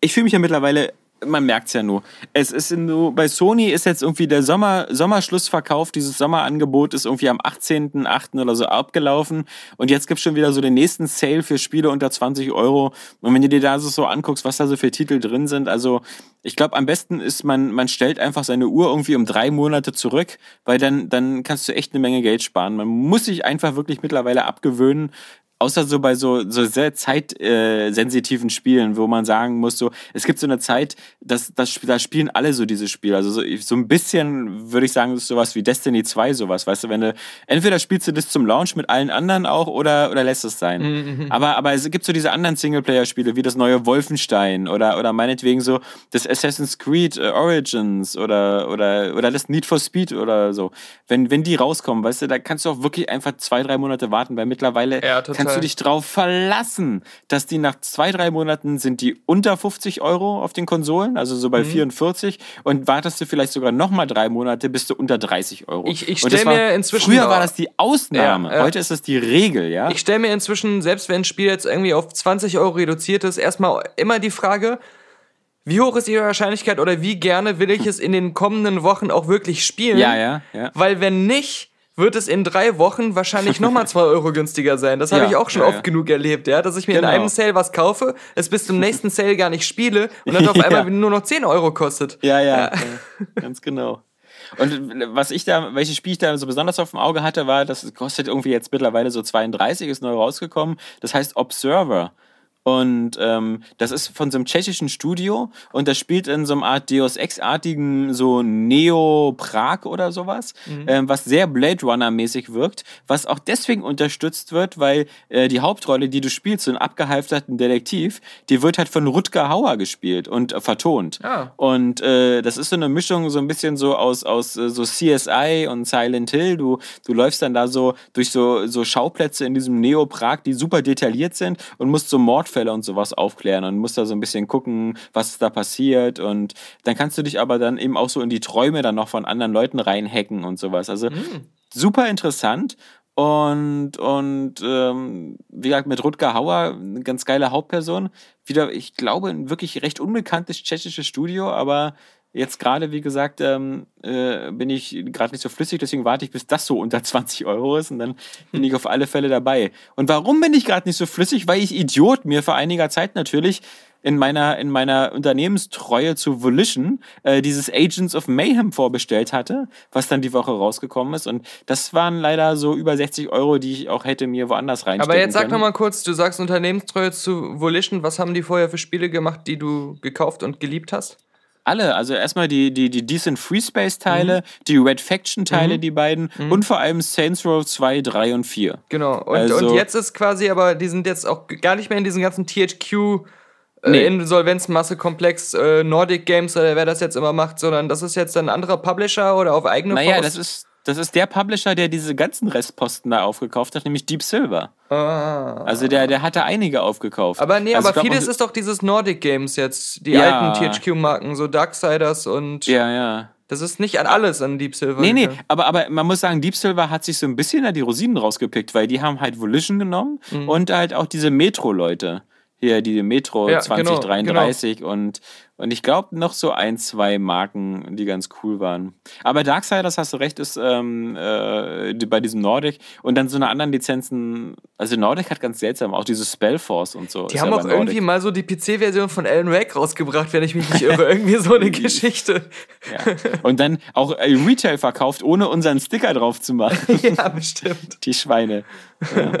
ich fühle mich ja mittlerweile, man merkt es ja nur. Es ist nur, bei Sony ist jetzt irgendwie der Sommer, Sommerschlussverkauf, dieses Sommerangebot ist irgendwie am 18.8. oder so abgelaufen. Und jetzt gibt es schon wieder so den nächsten Sale für Spiele unter 20 Euro. Und wenn du dir da so, so anguckst, was da so für Titel drin sind, also ich glaube, am besten ist, man, man stellt einfach seine Uhr irgendwie um drei Monate zurück, weil dann, dann kannst du echt eine Menge Geld sparen. Man muss sich einfach wirklich mittlerweile abgewöhnen, Außer so bei so, so sehr zeitsensitiven Spielen, wo man sagen muss, so, es gibt so eine Zeit, das, das, da spielen alle so diese Spiele. Also so, so ein bisschen würde ich sagen, ist sowas wie Destiny 2, sowas, weißt du, wenn du, entweder spielst du das zum Launch mit allen anderen auch oder, oder lässt es sein. Aber, aber es gibt so diese anderen Singleplayer-Spiele, wie das neue Wolfenstein oder, oder meinetwegen so das Assassin's Creed äh, Origins oder, oder, oder das Need for Speed oder so. Wenn, wenn die rauskommen, weißt du, da kannst du auch wirklich einfach zwei, drei Monate warten, weil mittlerweile Ja, total. Kannst du dich drauf verlassen, dass die nach zwei, drei Monaten sind die unter 50 Euro auf den Konsolen, also so Mhm. bei 44 und wartest du vielleicht sogar nochmal drei Monate, bist du unter 30 Euro. Ich- ich Und das stell mir inzwischen Früher war das die Ausnahme, Ja, ja. heute ist das die Regel, ja? Ich stelle mir inzwischen, selbst wenn ein Spiel jetzt irgendwie auf 20 Euro reduziert ist, erstmal immer die Frage, wie hoch ist die Wahrscheinlichkeit oder wie gerne will ich es in den kommenden Wochen auch wirklich spielen? ja, ja, ja. Weil wenn nicht, wird es in drei Wochen wahrscheinlich nochmal 2 Euro günstiger sein. Das habe Ja, ich auch schon ja, oft ja. genug erlebt, ja, dass ich mir Genau. in einem Sale was kaufe, es bis zum nächsten Sale gar nicht spiele und dann auf einmal nur noch 10 Euro kostet. Ja, ja, ja. ganz genau. Und was ich da, welches Spiel ich da so besonders auf dem Auge hatte, war, das kostet irgendwie jetzt mittlerweile so 32, ist neu rausgekommen. Das heißt Observer. Und ähm, das ist von so einem tschechischen Studio und das spielt in so einem Art Deus Ex-artigen so Neo-Prag oder sowas, ähm, was sehr Blade Runner-mäßig wirkt, was auch deswegen unterstützt wird, weil äh, die Hauptrolle, die du spielst, so einen abgehalfterten Detektiv, die wird halt von Rutger Hauer gespielt und äh, vertont. Ah. Und äh, das ist so eine Mischung so ein bisschen so aus, aus äh, so CSI und Silent Hill. Du, du läufst dann da so durch so, so Schauplätze in diesem Neo-Prag, die super detailliert sind und musst so Mordfälle und sowas aufklären und musst da so ein bisschen gucken, was da passiert. Und dann kannst du dich aber dann eben auch so in die Träume dann noch von anderen Leuten reinhacken und sowas. Also super interessant. Und, und ähm, wie gesagt, mit Rutger Hauer, eine ganz geile Hauptperson. Wieder, ich glaube, ein wirklich recht unbekanntes tschechisches Studio, aber jetzt gerade, wie gesagt, ähm, äh, bin ich gerade nicht so flüssig, deswegen warte ich, bis das so unter 20 Euro ist und dann bin ich auf alle Fälle dabei. Und warum bin ich gerade nicht so flüssig? Weil ich Idiot mir vor einiger Zeit natürlich in meiner, in meiner Unternehmenstreue zu Volition äh, dieses Agents of Mayhem vorbestellt hatte, was dann die Woche rausgekommen ist. Und das waren leider so über 60 Euro, die ich auch hätte mir woanders reinstecken Aber jetzt sag können. noch mal kurz, du sagst Unternehmenstreue zu Volition. Was haben die vorher für Spiele gemacht, die du gekauft und geliebt hast? Alle, also erstmal die, die, die Decent Free Space Teile, die Red Faction Teile, die beiden und vor allem Saints Row 2, 3 und 4. Genau. Und, Also- und jetzt ist quasi, aber die sind jetzt auch gar nicht mehr in diesem ganzen THQ äh, Nee. Insolvenzmasse-Komplex äh, Nordic Games oder wer das jetzt immer macht, sondern das ist jetzt ein anderer Publisher oder auf eigene Naja, Faust. das ist, das ist der Publisher, der diese ganzen Restposten da aufgekauft hat, nämlich Deep Silver. Ah. Also der, der hatte einige aufgekauft. Aber nee, also aber vieles auch- ist doch dieses Nordic Games jetzt, die Ja. alten THQ-Marken, so Darksiders und Ja, ja. das ist nicht an alles an Deep Silver. Nee, nee, aber, aber man muss sagen, Deep Silver hat sich so ein bisschen da die Rosinen rausgepickt, weil die haben halt Volition genommen Mhm. und halt auch diese Metro-Leute. Hier, die Metro Ja, genau, 2033 und, und ich glaube noch so ein, zwei Marken, die ganz cool waren. Aber Darksiders, hast du recht, ist ähm, äh, bei diesem Nordic und dann so eine anderen Lizenzen, also Nordic hat ganz seltsam, auch diese Spellforce und so. Die haben ja auch irgendwie mal so die PC-Version von Alan Wake rausgebracht, wenn ich mich nicht irre. irgendwie so eine Geschichte. Ja. Und dann auch äh, Retail verkauft, ohne unseren Sticker drauf zu machen. ja, bestimmt. Die Schweine. Ja.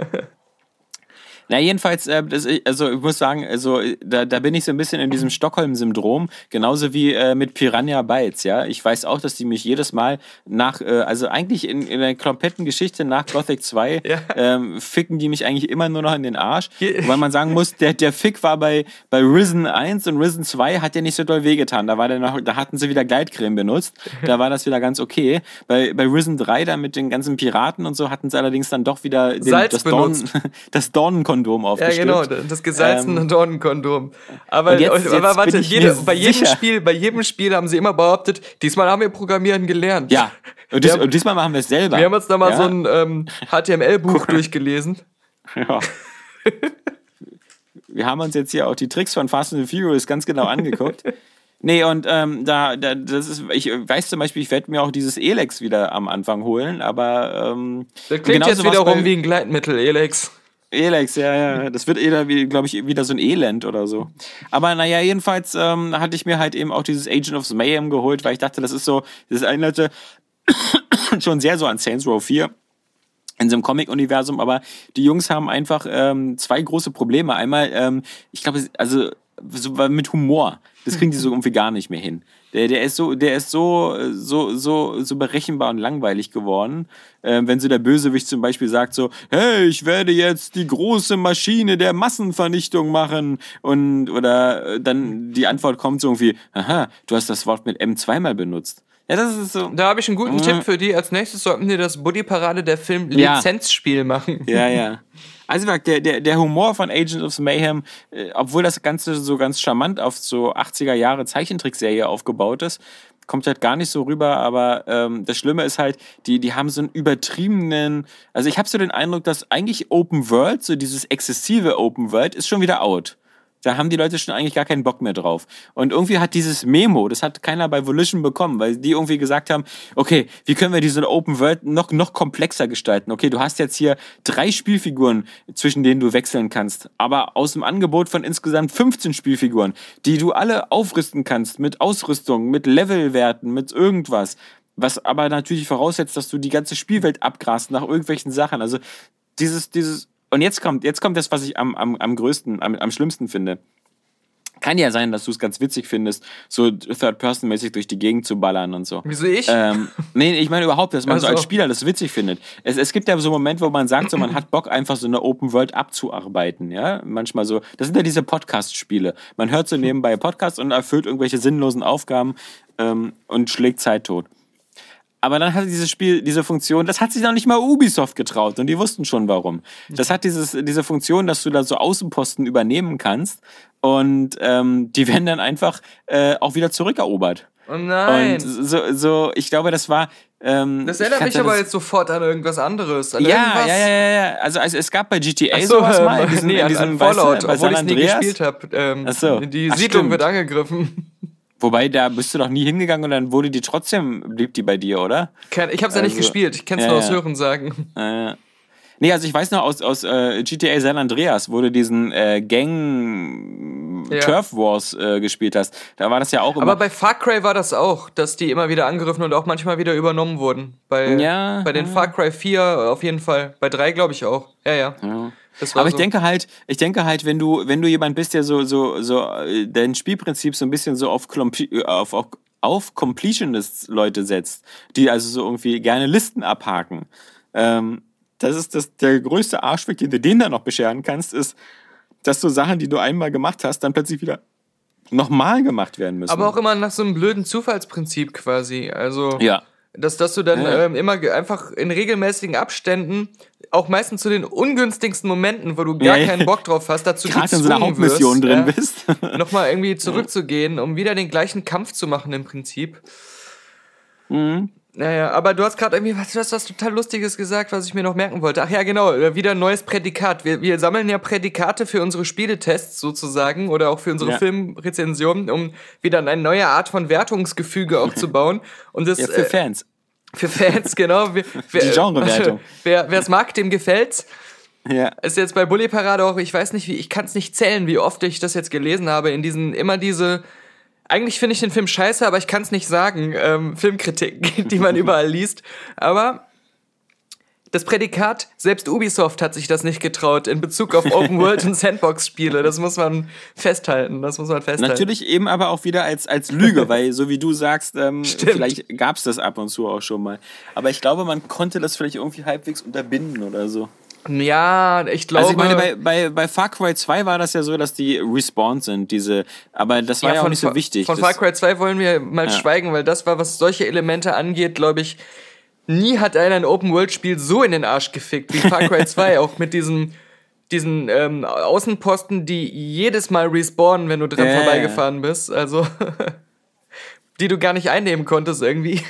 Na, jedenfalls, äh, das, also ich muss sagen, also da, da bin ich so ein bisschen in diesem Stockholm-Syndrom, genauso wie äh, mit Piranha Bytes, ja. Ich weiß auch, dass die mich jedes Mal nach, äh, also eigentlich in, in der kompletten Geschichte nach Gothic 2, Ja. ähm, ficken die mich eigentlich immer nur noch in den Arsch. Weil man sagen muss, der, der Fick war bei, bei Risen 1 und Risen 2 hat ja nicht so doll wehgetan. Da, war der noch, da hatten sie wieder Gleitcreme benutzt. Da war das wieder ganz okay. Bei, bei Risen 3, da mit den ganzen Piraten und so, hatten sie allerdings dann doch wieder den, das, Dorn, das Dornenkondom Ja, aufgestülpt. genau, das gesalzene Ähm, Dornenkondom. Aber, jetzt- aber jetzt warte, jede, bei jedem. Spiel, bei jedem Spiel haben sie immer behauptet, diesmal haben wir Programmieren gelernt. Ja, und, dies, und diesmal machen wir es selber. Wir haben uns da mal ja? so ein ähm, HTML-Buch durchgelesen. Ja. Wir haben uns jetzt hier auch die Tricks von Fast and Furious ganz genau angeguckt. Nee, und ähm, da, da, das ist, ich weiß zum Beispiel, ich werde mir auch dieses Elex wieder am Anfang holen, aber ähm, Das klingt jetzt wiederum bei- wie ein Gleitmittel, Elex. Elex, ja, ja. Das wird glaube ich, wieder so ein Elend oder so. Aber naja, jedenfalls ähm, hatte ich mir halt eben auch dieses Agent of Mayhem geholt, weil ich dachte, das ist so, das erinnerte schon sehr so an Saints Row 4 in so einem Comic-Universum, aber die Jungs haben einfach ähm, zwei große Probleme. Einmal, ähm, ich glaube, also so mit Humor. Das kriegen die so irgendwie gar nicht mehr hin. Der, der ist so, der ist so, so, so, so berechenbar und langweilig geworden. Ähm, wenn so der Bösewicht zum Beispiel sagt so, hey, ich werde jetzt die große Maschine der Massenvernichtung machen. Und, oder äh, dann die Antwort kommt so irgendwie, aha, du hast das Wort mit M zweimal benutzt. Ja, das ist so. Da habe ich einen guten Mhm. Tipp für die. Als nächstes sollten wir das Buddy-Parade der Film Ja. Lizenzspiel machen. Ja, ja. Also der, der, der Humor von Agents of Mayhem, äh, obwohl das Ganze so ganz charmant auf so 80er Jahre Zeichentrickserie aufgebaut ist, kommt halt gar nicht so rüber, aber ähm, das Schlimme ist halt, die, die haben so einen übertriebenen, also ich habe so den Eindruck, dass eigentlich Open World, so dieses exzessive Open World, ist schon wieder out. Da haben die Leute schon eigentlich gar keinen Bock mehr drauf. Und irgendwie hat dieses Memo, das hat keiner bei Volition bekommen, weil die irgendwie gesagt haben, okay, wie können wir diese Open World noch, noch komplexer gestalten? Okay, du hast jetzt hier drei Spielfiguren, zwischen denen du wechseln kannst, aber aus dem Angebot von insgesamt 15 Spielfiguren, die du alle aufrüsten kannst mit Ausrüstung, mit Levelwerten, mit irgendwas. Was aber natürlich voraussetzt, dass du die ganze Spielwelt abgrast nach irgendwelchen Sachen. Also dieses, dieses, und jetzt kommt, jetzt kommt das, was ich am, am, am größten, am, am schlimmsten finde. Kann ja sein, dass du es ganz witzig findest, so Third-Person-mäßig durch die Gegend zu ballern und so. Wieso ich? Ähm, nee, ich meine überhaupt, dass man Ach so als. Spieler das witzig findet. Es, es gibt ja so Momente, wo man sagt, so, man hat Bock, einfach so eine Open World abzuarbeiten. Ja, manchmal so. Das sind ja diese Podcast-Spiele. Man hört so nebenbei Podcasts und erfüllt irgendwelche sinnlosen Aufgaben ähm, und schlägt Zeit tot. Aber dann hatte dieses Spiel diese Funktion, das hat sich noch nicht mal Ubisoft getraut und die wussten schon warum. Das hat dieses, diese Funktion, dass du da so Außenposten übernehmen kannst und ähm, die werden dann einfach äh, auch wieder zurückerobert. Oh nein. Und so, so, ich glaube, das war. Ähm, das ich erinnert mich aber jetzt sofort an irgendwas anderes. An Ja, ja, ja, ja. Also, also es gab bei GTA so, sowas mal. In ähm, diesem, nee, in an, diesem an weißt du, Fallout, bei obwohl ich nie gespielt habe. Ähm, so. Die Ach, Siedlung stimmt. wird angegriffen. Wobei, da bist du doch nie hingegangen und dann wurde die trotzdem, blieb die bei dir, oder? Ich habe es ja nicht Also, gespielt, ich kenne es ja, nur aus ja. Nee, also ich weiß noch aus, aus äh, GTA San Andreas, wo du diesen äh, Gang Ja. Turf Wars äh, gespielt hast. Da war das ja auch immer. Aber bei Far Cry war das auch, dass die immer wieder angegriffen und auch manchmal wieder übernommen wurden. Bei, Ja, bei den ja. Far Cry 4 auf jeden Fall. Bei 3 glaube ich auch. Ja, ja. Das war Aber ich so. denke halt, ich denke halt, wenn du, wenn du jemand bist, der so, so, so äh, dein Spielprinzip so ein bisschen so auf, Klompi- äh, auf, auf, auf Completionists-Leute setzt, die also so irgendwie gerne Listen abhaken. Ähm, das ist das, der größte Arschweg, den du denen dann noch bescheren kannst, ist, dass so Sachen, die du einmal gemacht hast, dann plötzlich wieder nochmal gemacht werden müssen. Aber auch immer nach so einem blöden Zufallsprinzip quasi. Also, ja. dass, dass du dann Ja. ähm, immer einfach in regelmäßigen Abständen, auch meistens zu den ungünstigsten Momenten, wo du gar Ja, keinen Bock drauf hast, dazu Gerade in so einer Hauptmission wirst, drin ja, bist. nochmal irgendwie zurückzugehen, um wieder den gleichen Kampf zu machen im Prinzip. Mhm. Naja, aber du hast gerade irgendwie was, du hast was total Lustiges gesagt, was ich mir noch merken wollte. Ach ja, genau, äh, wieder ein neues Prädikat. Wir, wir sammeln ja Prädikate für unsere Spieletests sozusagen oder auch für unsere Ja. Filmrezensionen, um wieder eine neue Art von Wertungsgefüge aufzubauen. Und das Ja, für äh, Fans. für Fans, genau. Wer, wer, Die Genrewertung. Wer es mag, dem gefällt's. Ja. Ist jetzt bei Bully Parade auch, ich weiß nicht, wie, ich kann es nicht zählen, wie oft ich das jetzt gelesen habe, in diesen, immer diese, eigentlich finde ich den Film scheiße, aber ich kann es nicht sagen, ähm, Filmkritiken, die man überall liest. Aber das Prädikat, selbst Ubisoft hat sich das nicht getraut in Bezug auf Open World und Sandbox-Spiele. Das muss man festhalten. Das muss man festhalten. Natürlich eben aber auch wieder als, als Lüge, weil so wie du sagst, ähm, vielleicht gab es das ab und zu auch schon mal. Aber ich glaube, man konnte das vielleicht irgendwie halbwegs unterbinden oder so. Ja, ich glaube. Also ich meine, bei, bei, bei Far Cry 2 war das ja so, dass die respawned sind, diese, aber das war ja, auch nicht so wichtig. Von Far Cry 2 wollen wir mal Ja. schweigen, weil das war, was solche Elemente angeht, glaube ich, nie hat einer ein Open-World-Spiel so in den Arsch gefickt wie Far Cry 2, auch mit diesem diesen ähm, Außenposten, die jedes Mal respawnen, wenn du dran Ja, ja, ja. vorbeigefahren bist. Also, die du gar nicht einnehmen konntest irgendwie.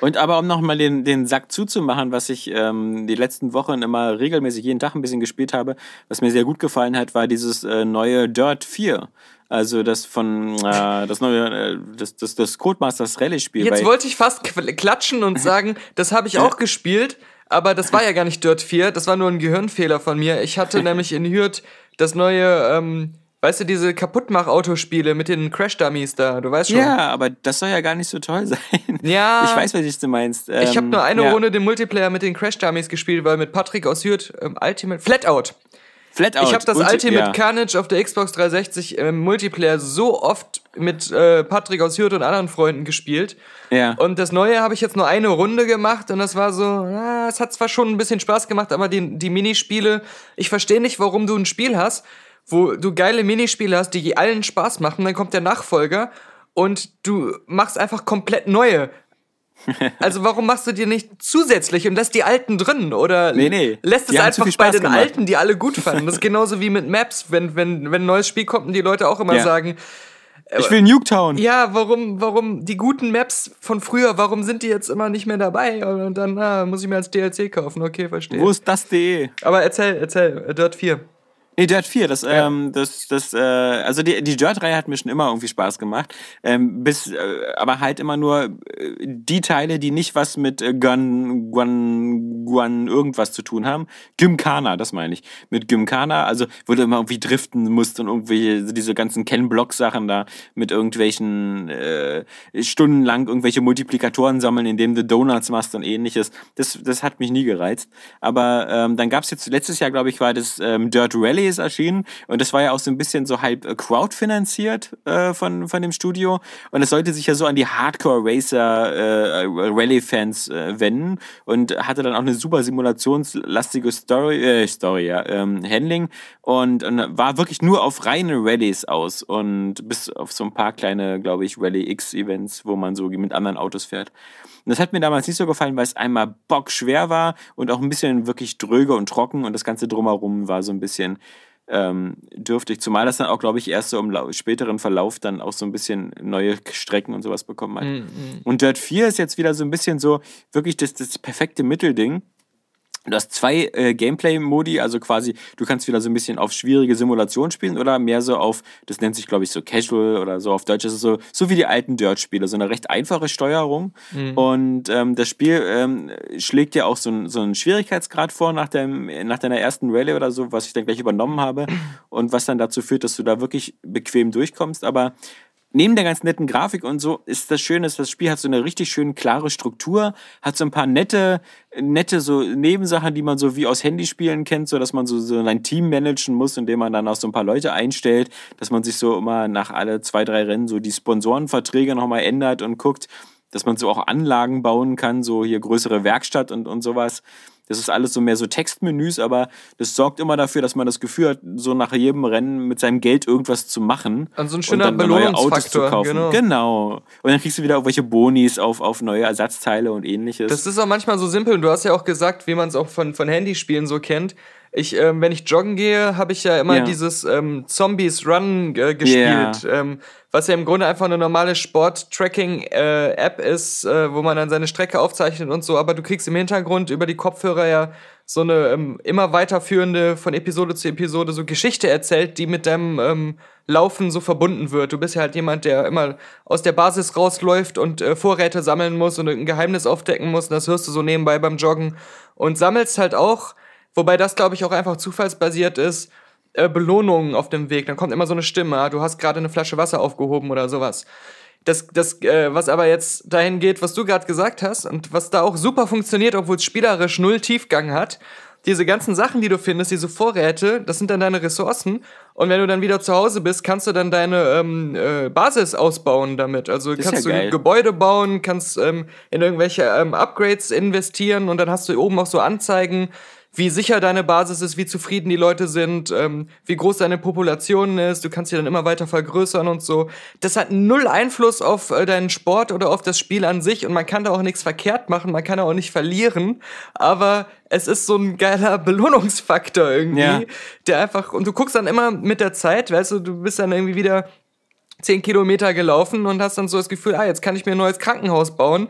Und aber um nochmal den, den Sack zuzumachen, was ich ähm, die letzten Wochen immer regelmäßig jeden Tag ein bisschen gespielt habe, was mir sehr gut gefallen hat, war dieses äh, neue Dirt 4. Also das von äh, das neue äh, das, das, das Codemasters Rallye-Spiel. Jetzt wollte ich fast klatschen und sagen, das habe ich auch gespielt, aber das war ja gar nicht Dirt 4, das war nur ein Gehirnfehler von mir. Ich hatte nämlich in Hürth das neue, ähm, weißt du, diese Kaputtmach-Autospiele mit den Crash-Dummies da, du weißt schon. Ja, aber das soll ja gar nicht so toll sein. Ja. Ich weiß, was du meinst. Ich habe Ähm, nur eine ja. Runde den Multiplayer mit den Crash-Dummies gespielt, weil mit Patrick aus Hürth ähm, Ultimate, Flatout. Flatout. Ich habe das Und- Ultimate ja. Carnage auf der Xbox 360 im Multiplayer so oft mit äh, Patrick aus Hürth und anderen Freunden gespielt. Ja. Und das Neue habe ich jetzt nur eine Runde gemacht und das war so, es hat zwar schon ein bisschen Spaß gemacht, aber die, die Minispiele, ich verstehe nicht, warum du ein Spiel hast, wo du geile Minispiele hast, die allen Spaß machen, dann kommt der Nachfolger und du machst einfach komplett neue. Also warum machst du dir nicht zusätzlich und lässt die alten drin oder Nee, nee. lässt es einfach bei den gemacht. alten, die alle gut fanden. Das ist genauso wie mit Maps, wenn wenn wenn ein neues Spiel kommt und die Leute auch immer Ja. sagen, Ich will Nuketown. ja, warum, warum die guten Maps von früher, warum sind die jetzt immer nicht mehr dabei? Und dann ah, muss ich mir als DLC kaufen. Okay, verstehe. Wo ist das DE? Aber erzähl, erzähl, äh, Dirt 4. Nee, Dirt 4, das, ähm, das, das, äh, also die, die Dirt-Reihe hat mir schon immer irgendwie Spaß gemacht. Ähm, bis, äh, aber halt immer nur äh, die Teile, die nicht was mit äh, Gun, Gun, Gun irgendwas zu tun haben. Gymkhana, das meine ich. Mit Gymkhana, also wo du immer irgendwie driften musst und irgendwie diese ganzen Ken-Block-Sachen da mit irgendwelchen äh, stundenlang irgendwelche Multiplikatoren sammeln, indem du Donuts machst und ähnliches. Das, das hat mich nie gereizt. Aber ähm, dann gab's jetzt letztes Jahr, glaube ich, war das ähm, Dirt Rally Ist erschienen. Und das war ja auch so ein bisschen so halb äh, crowdfinanziert äh, von, von dem Studio. Und es sollte sich ja so an die Hardcore-Racer äh, Rallye-Fans äh, wenden. Und hatte dann auch eine super simulationslastige Story, äh, Story ja, ähm, Handling. Und, und war wirklich nur auf reine Rallyes aus. Und bis auf so ein paar kleine, glaube ich, Rally X-Events, wo man so mit anderen Autos fährt. Und das hat mir damals nicht so gefallen, weil es einmal bockschwer war und auch ein bisschen wirklich dröge und trocken und das Ganze drumherum war so ein bisschen ähm, dürftig. Zumal das dann auch, glaube ich, erst so im späteren Verlauf dann auch so ein bisschen neue Strecken und sowas bekommen hat. Mhm. Und Dirt 4 ist jetzt wieder so ein bisschen so wirklich das, das perfekte Mittelding. Du hast zwei äh, Gameplay-Modi, also quasi, du kannst wieder so ein bisschen auf schwierige Simulation spielen oder mehr so auf, das nennt sich, glaube ich, so Casual oder so auf Deutsch, ist so, so wie die alten Dirt-Spiele, so eine recht einfache Steuerung. Und ähm, das Spiel ähm, schlägt ja auch so, einen- so einen Schwierigkeitsgrad vor nach, dem, nach deiner ersten Rallye oder so, was ich dann gleich übernommen habe und was dann dazu führt, dass du da wirklich bequem durchkommst. Aber neben der ganz netten Grafik und so ist das Schöne, dass das Spiel hat so eine richtig schön klare Struktur, hat so ein paar nette, nette so Nebensachen, die man so wie aus Handyspielen kennt, so dass man so, so ein Team managen muss, indem man dann auch so ein paar Leute einstellt, dass man sich so immer nach alle zwei, drei Rennen so die Sponsorenverträge nochmal ändert und guckt, dass man so auch Anlagen bauen kann, so hier größere Werkstatt und, und sowas. Das ist alles so mehr so Textmenüs, aber das sorgt immer dafür, dass man das Gefühl hat, so nach jedem Rennen mit seinem Geld irgendwas zu machen. Und so ein und schöner dann neue Autos zu Belohnungsfaktor, kaufen. genau. genau. Und dann kriegst du wieder irgendwelche Bonis auf, auf neue Ersatzteile und ähnliches. Das ist auch manchmal so simpel. Du hast ja auch gesagt, wie man es auch von, von Handyspielen so kennt. Ich, ähm, wenn ich joggen gehe, habe ich ja immer Ja. dieses ähm, Zombies Run äh, gespielt, ähm, was ja im Grunde einfach eine normale Sport-Tracking-App ist, äh, wo man dann seine Strecke aufzeichnet und so. Aber du kriegst im Hintergrund über die Kopfhörer ja so eine ähm, immer weiterführende von Episode zu Episode so Geschichte erzählt, die mit deinem ähm, Laufen so verbunden wird. Du bist ja halt jemand, der immer aus der Basis rausläuft und äh, Vorräte sammeln muss und ein Geheimnis aufdecken muss. Und das hörst du so nebenbei beim Joggen. Und sammelst halt auch, wobei das, glaube ich, auch einfach zufallsbasiert ist, äh, Belohnungen auf dem Weg. Dann kommt immer so eine Stimme, ah, du hast gerade eine Flasche Wasser aufgehoben oder sowas. Das, das äh, was aber jetzt dahin geht, was du gerade gesagt hast und was da auch super funktioniert, obwohl es spielerisch null Tiefgang hat, diese ganzen Sachen, die du findest, diese Vorräte, das sind dann deine Ressourcen. Und wenn du dann wieder zu Hause bist, kannst du dann deine ähm, äh, Basis ausbauen damit. Also ist kannst ja du geil. Gebäude bauen, kannst ähm, in irgendwelche ähm, Upgrades investieren und dann hast du oben auch so Anzeigen, wie sicher deine Basis ist, wie zufrieden die Leute sind, ähm, wie groß deine Population ist. Du kannst sie dann immer weiter vergrößern und so. Das hat null Einfluss auf äh, deinen Sport oder auf das Spiel an sich und man kann da auch nichts verkehrt machen, man kann da auch nicht verlieren. Aber es ist so ein geiler Belohnungsfaktor irgendwie, Ja. der einfach und du guckst dann immer mit der Zeit, weißt du, du bist dann irgendwie wieder 10 Kilometer gelaufen und hast dann so das Gefühl, ah, jetzt kann ich mir ein neues Krankenhaus bauen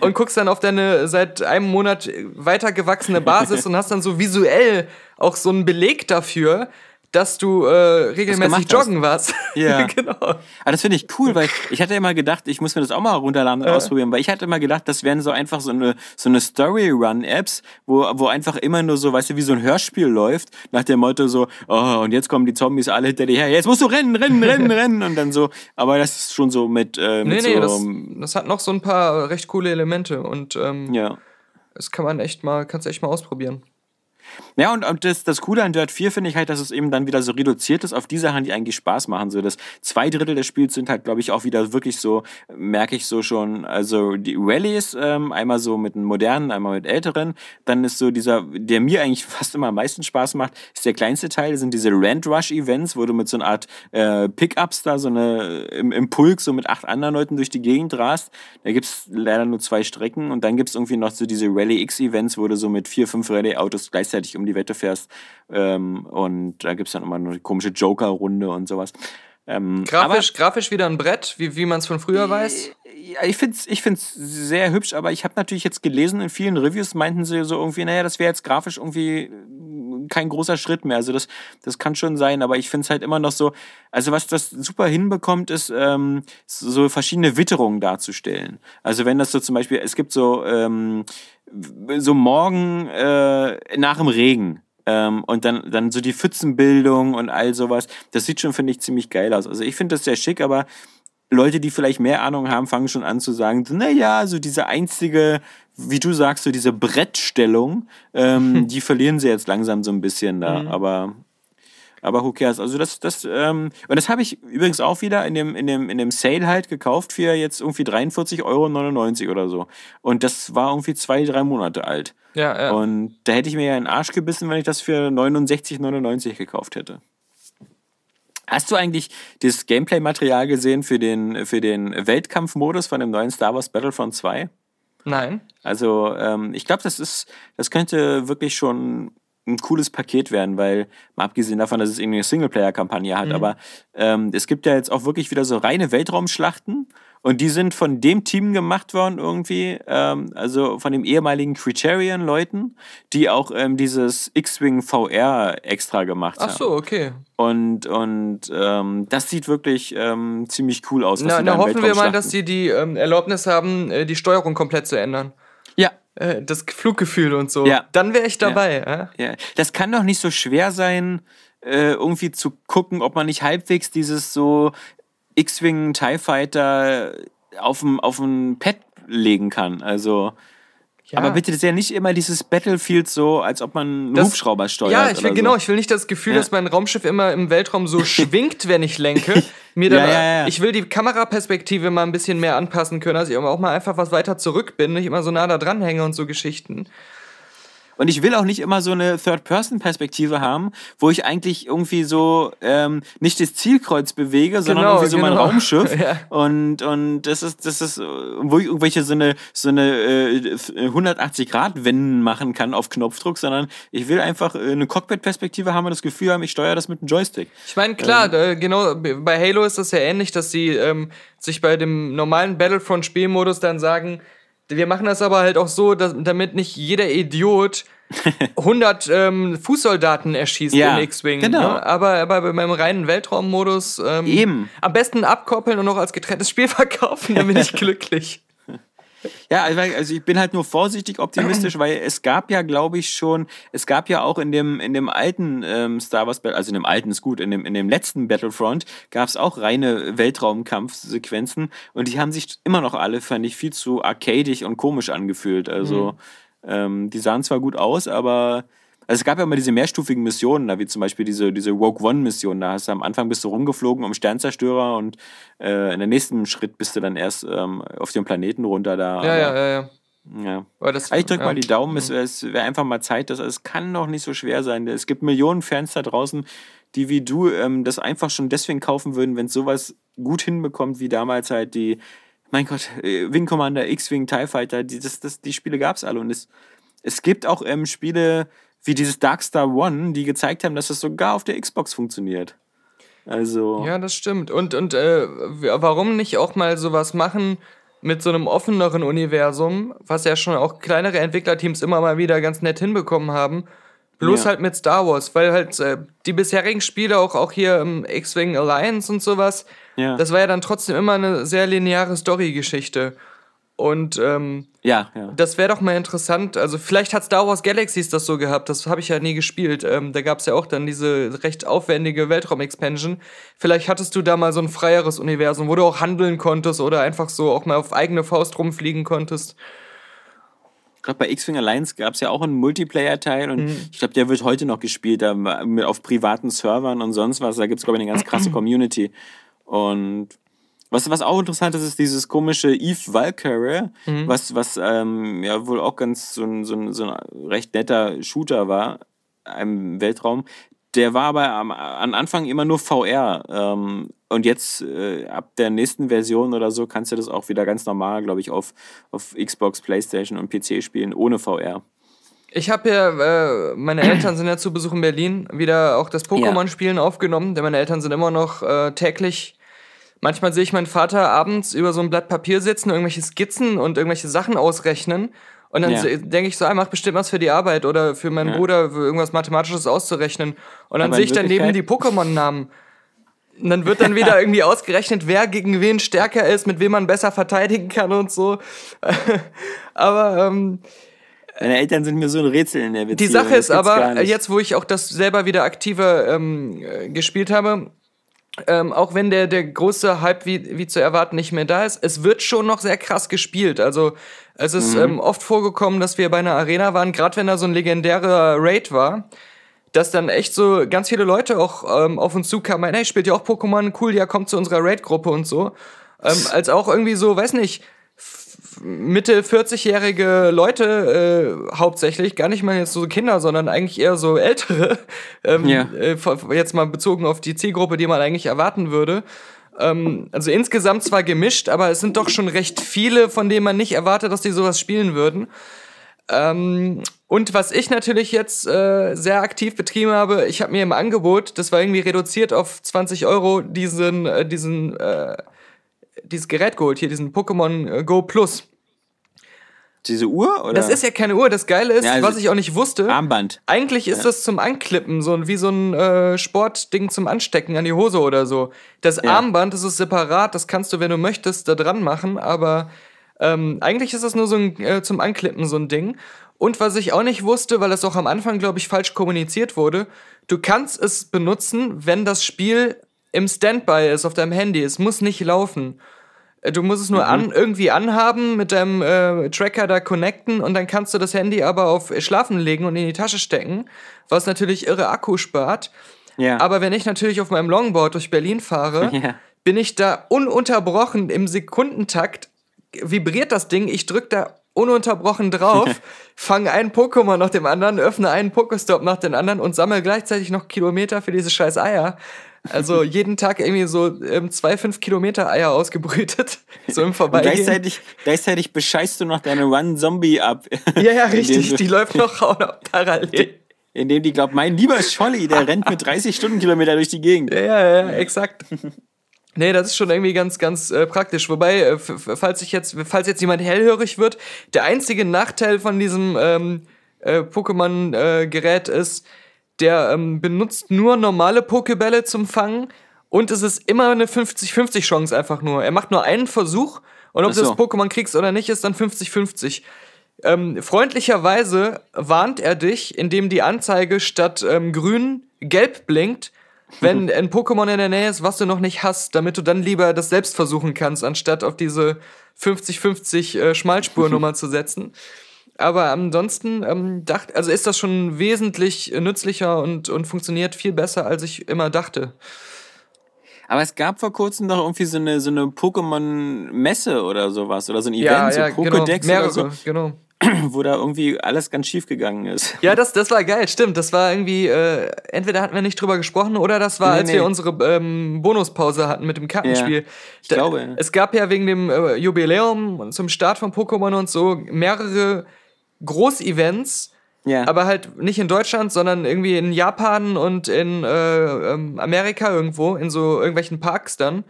und guckst dann auf deine seit einem Monat weitergewachsene Basis und hast dann so visuell auch so einen Beleg dafür, dass du äh, regelmäßig joggen warst. Ja. genau. Aber das finde ich cool, weil ich hatte immer gedacht, ich muss mir das auch mal runterladen und ausprobieren, weil ich hatte immer gedacht, das wären so einfach so eine, so eine Story-Run-Apps, wo, wo einfach immer nur so, weißt du, wie so ein Hörspiel läuft, nach dem Motto so, oh, und jetzt kommen die Zombies alle hinter dir her, jetzt musst du rennen, rennen, rennen, rennen und dann so, aber das ist schon so mit, äh, Nee, mit nee, so, das, das hat noch so ein paar recht coole Elemente und ähm, ja. das kann man echt mal, kannst du echt mal ausprobieren. Ja, und, und das, das Coole an Dirt 4 finde ich halt, dass es eben dann wieder so reduziert ist auf die Sachen, die eigentlich Spaß machen. So das zwei Drittel des Spiels sind halt, glaube ich, auch wieder wirklich so, merke ich so schon, also die Rallyes, ähm, einmal so mit den modernen, einmal mit älteren. Dann ist so dieser, der mir eigentlich fast immer am meisten Spaß macht, ist der kleinste Teil, sind diese Rand Rush Events, wo du mit so einer Art äh, Pickups da so eine im, im Pulk so mit acht anderen Leuten durch die Gegend rast. Da gibt's leider nur zwei Strecken und dann gibt's irgendwie noch so diese Rally X Events, wo du so mit vier, fünf Rallye-Autos gleichzeitig um die Wette fährst. Ähm, und da gibt's dann immer eine komische Joker-Runde und sowas. Ähm, Grafisch, grafisch wieder ein Brett, wie, wie man es von früher weiß. ja, ich finde es ich find's sehr hübsch, aber ich habe natürlich jetzt gelesen, in vielen Reviews meinten sie so irgendwie, naja, das wäre jetzt grafisch irgendwie äh, kein großer Schritt mehr. Also das, das kann schon sein, aber ich finde es halt immer noch so, also was das super hinbekommt, ist ähm, so verschiedene Witterungen darzustellen. Also wenn das so zum Beispiel, es gibt so, ähm, so morgen äh, nach dem Regen. Ähm, und dann, dann so die Pfützenbildung und all sowas. Das sieht schon, finde ich, ziemlich geil aus. Also ich finde das sehr schick, aber Leute, die vielleicht mehr Ahnung haben, fangen schon an zu sagen, naja, so diese einzige, wie du sagst, so diese Brettstellung, ähm, die verlieren sie jetzt langsam so ein bisschen da. Aber Aber who cares? Also das, das, ähm, und das habe ich übrigens auch wieder in dem, in dem, in dem Sale halt gekauft für jetzt irgendwie 43,99 Euro oder so. Und das war irgendwie zwei, drei Monate alt. Ja, ja. Und da hätte ich mir ja in den Arsch gebissen, wenn ich das für 69,99 gekauft hätte. Hast du eigentlich das Gameplay-Material gesehen für den, für den Weltkampfmodus von dem neuen Star Wars Battlefront 2? Nein. Also, ähm, ich glaube, das ist, das könnte wirklich schon ein cooles Paket werden, weil, mal abgesehen davon, dass es irgendwie eine Singleplayer-Kampagne hat, aber ähm, es gibt ja jetzt auch wirklich wieder so reine Weltraumschlachten und die sind von dem Team gemacht worden irgendwie, ähm, also von dem ehemaligen Criterion-Leuten, die auch ähm, dieses X-Wing VR extra gemacht Ach haben. so, okay. Und, und ähm, das sieht wirklich ähm, ziemlich cool aus. Na, na hoffen wir mal, dass sie die ähm, Erlaubnis haben, äh, die Steuerung komplett zu ändern. Ja, Äh, das Fluggefühl und so. Ja. Dann wäre ich dabei. Ja. Ja, das kann doch nicht so schwer sein, äh, irgendwie zu gucken, ob man nicht halbwegs dieses so X-Wing TIE Fighter auf dem auf ein Pad legen kann. Also, Ja. aber bitte sehr nicht immer dieses Battlefield so, als ob man einen Das- Hubschrauber steuert. Ja, ich will oder genau, So. ich will nicht das Gefühl, Ja. dass mein Raumschiff immer im Weltraum so schwingt, wenn ich lenke. Mir dann, Ja, ja, ja. Ich will die Kameraperspektive mal ein bisschen mehr anpassen können, dass ich auch mal einfach was weiter zurück bin, nicht immer so nah da dran hänge und so Geschichten. Und ich will auch nicht immer so eine Third-Person-Perspektive haben, wo ich eigentlich irgendwie so ähm, nicht das Zielkreuz bewege, sondern Genau, irgendwie so mein genau. Raumschiff. Ja. Und, und das ist, das ist, wo ich irgendwelche so eine, so eine äh, 180-Grad-Wenden machen kann auf Knopfdruck, sondern ich will einfach äh, eine Cockpit-Perspektive haben und das Gefühl haben, ich steuere das mit einem Joystick. Ich meine, klar, äh, genau, bei Halo ist das ja ähnlich, dass sie ähm, sich bei dem normalen Battlefront-Spielmodus dann sagen, wir machen das aber halt auch so, dass, damit nicht jeder Idiot 100 ähm, Fußsoldaten erschießt Ja, in X-Wing. genau. Ne? Aber, aber bei meinem reinen Weltraummodus ähm, Eben. am besten abkoppeln und noch als getrenntes Spiel verkaufen, dann bin ich glücklich. Ja, also ich bin halt nur vorsichtig optimistisch, weil es gab ja, glaube ich, schon, es gab ja auch in dem, in dem alten ähm, Star Wars, Battle- also in dem alten ist gut, in dem, in dem letzten Battlefront gab es auch reine Weltraumkampfsequenzen und die haben sich immer noch alle, fand ich, viel zu arcadig und komisch angefühlt. Also ähm, die sahen zwar gut aus, aber also es gab ja immer diese mehrstufigen Missionen, da wie zum Beispiel diese, diese Rogue One-Mission. Da hast du am Anfang bist du rumgeflogen um Sternzerstörer und äh, in der nächsten Schritt bist du dann erst ähm, auf dem Planeten runter da. Ja, ja, ja, ja. ja. Aber das, ich drück ja. Mhm. mal die Daumen, es, es wäre einfach mal Zeit, dass es kann doch nicht so schwer sein. Es gibt Millionen Fans da draußen, die wie du ähm, das einfach schon deswegen kaufen würden, wenn es sowas gut hinbekommt, wie damals halt die, mein Gott, äh, Wing Commander, X-Wing, TIE Fighter, die, das, das, die Spiele gab es alle. Und es, es gibt auch ähm, Spiele wie dieses Darkstar One, die gezeigt haben, dass das sogar auf der Xbox funktioniert. Also, Ja, das stimmt. Und, und äh, warum nicht auch mal sowas machen mit so einem offeneren Universum, was ja schon auch kleinere Entwicklerteams immer mal wieder ganz nett hinbekommen haben. Bloß Ja. halt mit Star Wars, weil halt äh, die bisherigen Spiele, auch, auch hier im X-Wing Alliance und sowas, ja. das war ja dann trotzdem immer eine sehr lineare Story-Geschichte. Und ähm, ja, ja. das wäre doch mal interessant. Also vielleicht hat Star Wars Galaxies das so gehabt. Das habe ich ja nie gespielt. Ähm, da gab es ja auch dann diese recht aufwendige Weltraum-Expansion. Vielleicht hattest du da mal so ein freieres Universum, wo du auch handeln konntest oder einfach so auch mal auf eigene Faust rumfliegen konntest. Gerade bei X-Wing Alliance gab es ja auch einen Multiplayer-Teil und Mhm. ich glaube, der wird heute noch gespielt, da mit auf privaten Servern und sonst was. Da gibt es, glaube ich, eine ganz krasse Community. Und was, was auch interessant ist, ist dieses komische Eve Valkyrie, Mhm. was, was ähm, ja wohl auch ganz so ein, so, ein, so ein recht netter Shooter war im Weltraum. Der war aber am, am Anfang immer nur VR. Ähm, und jetzt äh, ab der nächsten Version oder so kannst du das auch wieder ganz normal, glaube ich, auf, auf Xbox, Playstation und PC spielen, ohne VR. Ich habe ja, äh, meine Eltern sind ja zu Besuch in Berlin, wieder auch das Pokémon-Spielen aufgenommen, denn meine Eltern sind immer noch äh, täglich. Manchmal sehe ich meinen Vater abends über so ein Blatt Papier sitzen, irgendwelche Skizzen und irgendwelche Sachen ausrechnen. Und dann Ja. denke ich so, ah, mach bestimmt was für die Arbeit oder für meinen Ja. Bruder für irgendwas Mathematisches auszurechnen. Und dann sehe ich daneben die Pokémon-Namen. Und dann wird dann wieder irgendwie ausgerechnet, wer gegen wen stärker ist, mit wem man besser verteidigen kann und so. Aber ähm, Deine Eltern sind mir so ein Rätsel in der Beziehung. die Sache ist aber, jetzt wo ich auch das selber wieder aktiver ähm, äh, gespielt habe, ähm, auch wenn der, der große Hype wie, wie zu erwarten nicht mehr da ist, es wird schon noch sehr krass gespielt. Also es ist Mhm. ähm, oft vorgekommen, dass wir bei einer Arena waren, gerade wenn da so ein legendärer Raid war, dass dann echt so ganz viele Leute auch ähm, auf uns zukamen, hey, spielt ihr auch Pokémon? Cool, ja, kommt zu unserer Raid-Gruppe und so. Ähm, als auch irgendwie so, weiß nicht, Mitte 40-jährige Leute äh, hauptsächlich, gar nicht mal jetzt so Kinder, sondern eigentlich eher so ältere, ähm, Ja. äh, jetzt mal bezogen auf die Zielgruppe, die man eigentlich erwarten würde. Ähm, also insgesamt zwar gemischt, aber es sind doch schon recht viele, von denen man nicht erwartet, dass die sowas spielen würden. Ähm, und was ich natürlich jetzt äh, sehr aktiv betrieben habe, ich habe mir im Angebot, das war irgendwie reduziert auf 20 Euro, diesen, äh, diesen, äh, dieses Gerät geholt, hier, diesen Pokémon äh, Go Plus. Diese Uhr? Oder? Das ist ja keine Uhr, das Geile ist, Ja, also- was ich auch nicht wusste. Armband. Eigentlich ist das zum Anklippen, so ein- wie so ein äh, Sportding zum Anstecken an die Hose oder so. Das Ja. Armband, das ist separat, das kannst du, wenn du möchtest, da dran machen, aber ähm, eigentlich ist das nur so ein äh, zum Anklippen so ein Ding. Und was ich auch nicht wusste, weil das auch am Anfang, glaube ich, falsch kommuniziert wurde, du kannst es benutzen, wenn das Spiel im Standby ist auf deinem Handy. Es muss nicht laufen. Äh, Du musst es nur an, irgendwie anhaben, mit deinem äh, Tracker da connecten und dann kannst du das Handy aber auf Schlafen legen und in die Tasche stecken, was natürlich irre Akku spart. Ja. Aber wenn ich natürlich auf meinem Longboard durch Berlin fahre, Ja. bin ich da ununterbrochen im Sekundentakt, vibriert das Ding, ich drück da ununterbrochen drauf, fange einen Pokémon nach dem anderen, öffne einen Pokestop nach dem anderen und sammle gleichzeitig noch Kilometer für diese scheiß Eier. Also jeden Tag irgendwie so ähm, zwei, fünf Kilometer Eier ausgebrütet, so im Und Vorbeigehen. gleichzeitig, gleichzeitig bescheißt du noch deine One-Zombie ab. Ja, ja, richtig, du- die läuft noch noch parallel. Indem die glaubt, mein lieber Scholli, der rennt mit 30 Stundenkilometer durch die Gegend. Ja, ja, ja, exakt. Nee, das ist schon irgendwie ganz, ganz äh, praktisch. Wobei, äh, falls ich jetzt, falls jetzt jemand hellhörig wird, der einzige Nachteil von diesem ähm, äh, Pokémon-Gerät ist, der ähm, benutzt nur normale Pokebälle zum Fangen und es ist immer eine 50-50 Chance einfach nur. Er macht nur einen Versuch und ob Ach du das so. Pokémon kriegst oder nicht, ist dann 50-50. Ähm, freundlicherweise warnt er dich, indem die Anzeige statt ähm, grün gelb blinkt, wenn ein Pokémon in der Nähe ist, was du noch nicht hast, damit du dann lieber das selbst versuchen kannst, anstatt auf diese 50-50 äh, Schmalspurnummer zu setzen. Aber ansonsten ähm, dacht, also ist das schon wesentlich nützlicher und, und funktioniert viel besser, als ich immer dachte. Aber es gab vor kurzem noch irgendwie so eine, so eine Pokémon-Messe oder sowas. Oder so ein Event, so Pokédex genau, mehrere, oder so, genau. wo da irgendwie alles ganz schief gegangen ist. Ja, das, das war geil, stimmt. Das war irgendwie, äh, entweder hatten wir nicht drüber gesprochen oder das war, Nee, als nee. wir unsere ähm, Bonuspause hatten mit dem Kartenspiel. Ja, ich glaube, ja. Es gab ja wegen dem äh, Jubiläum zum Start von Pokémon und so mehrere Großevents, Ja. aber halt nicht in Deutschland, sondern irgendwie in Japan und in äh, ähm, Amerika irgendwo, in so irgendwelchen Parks dann,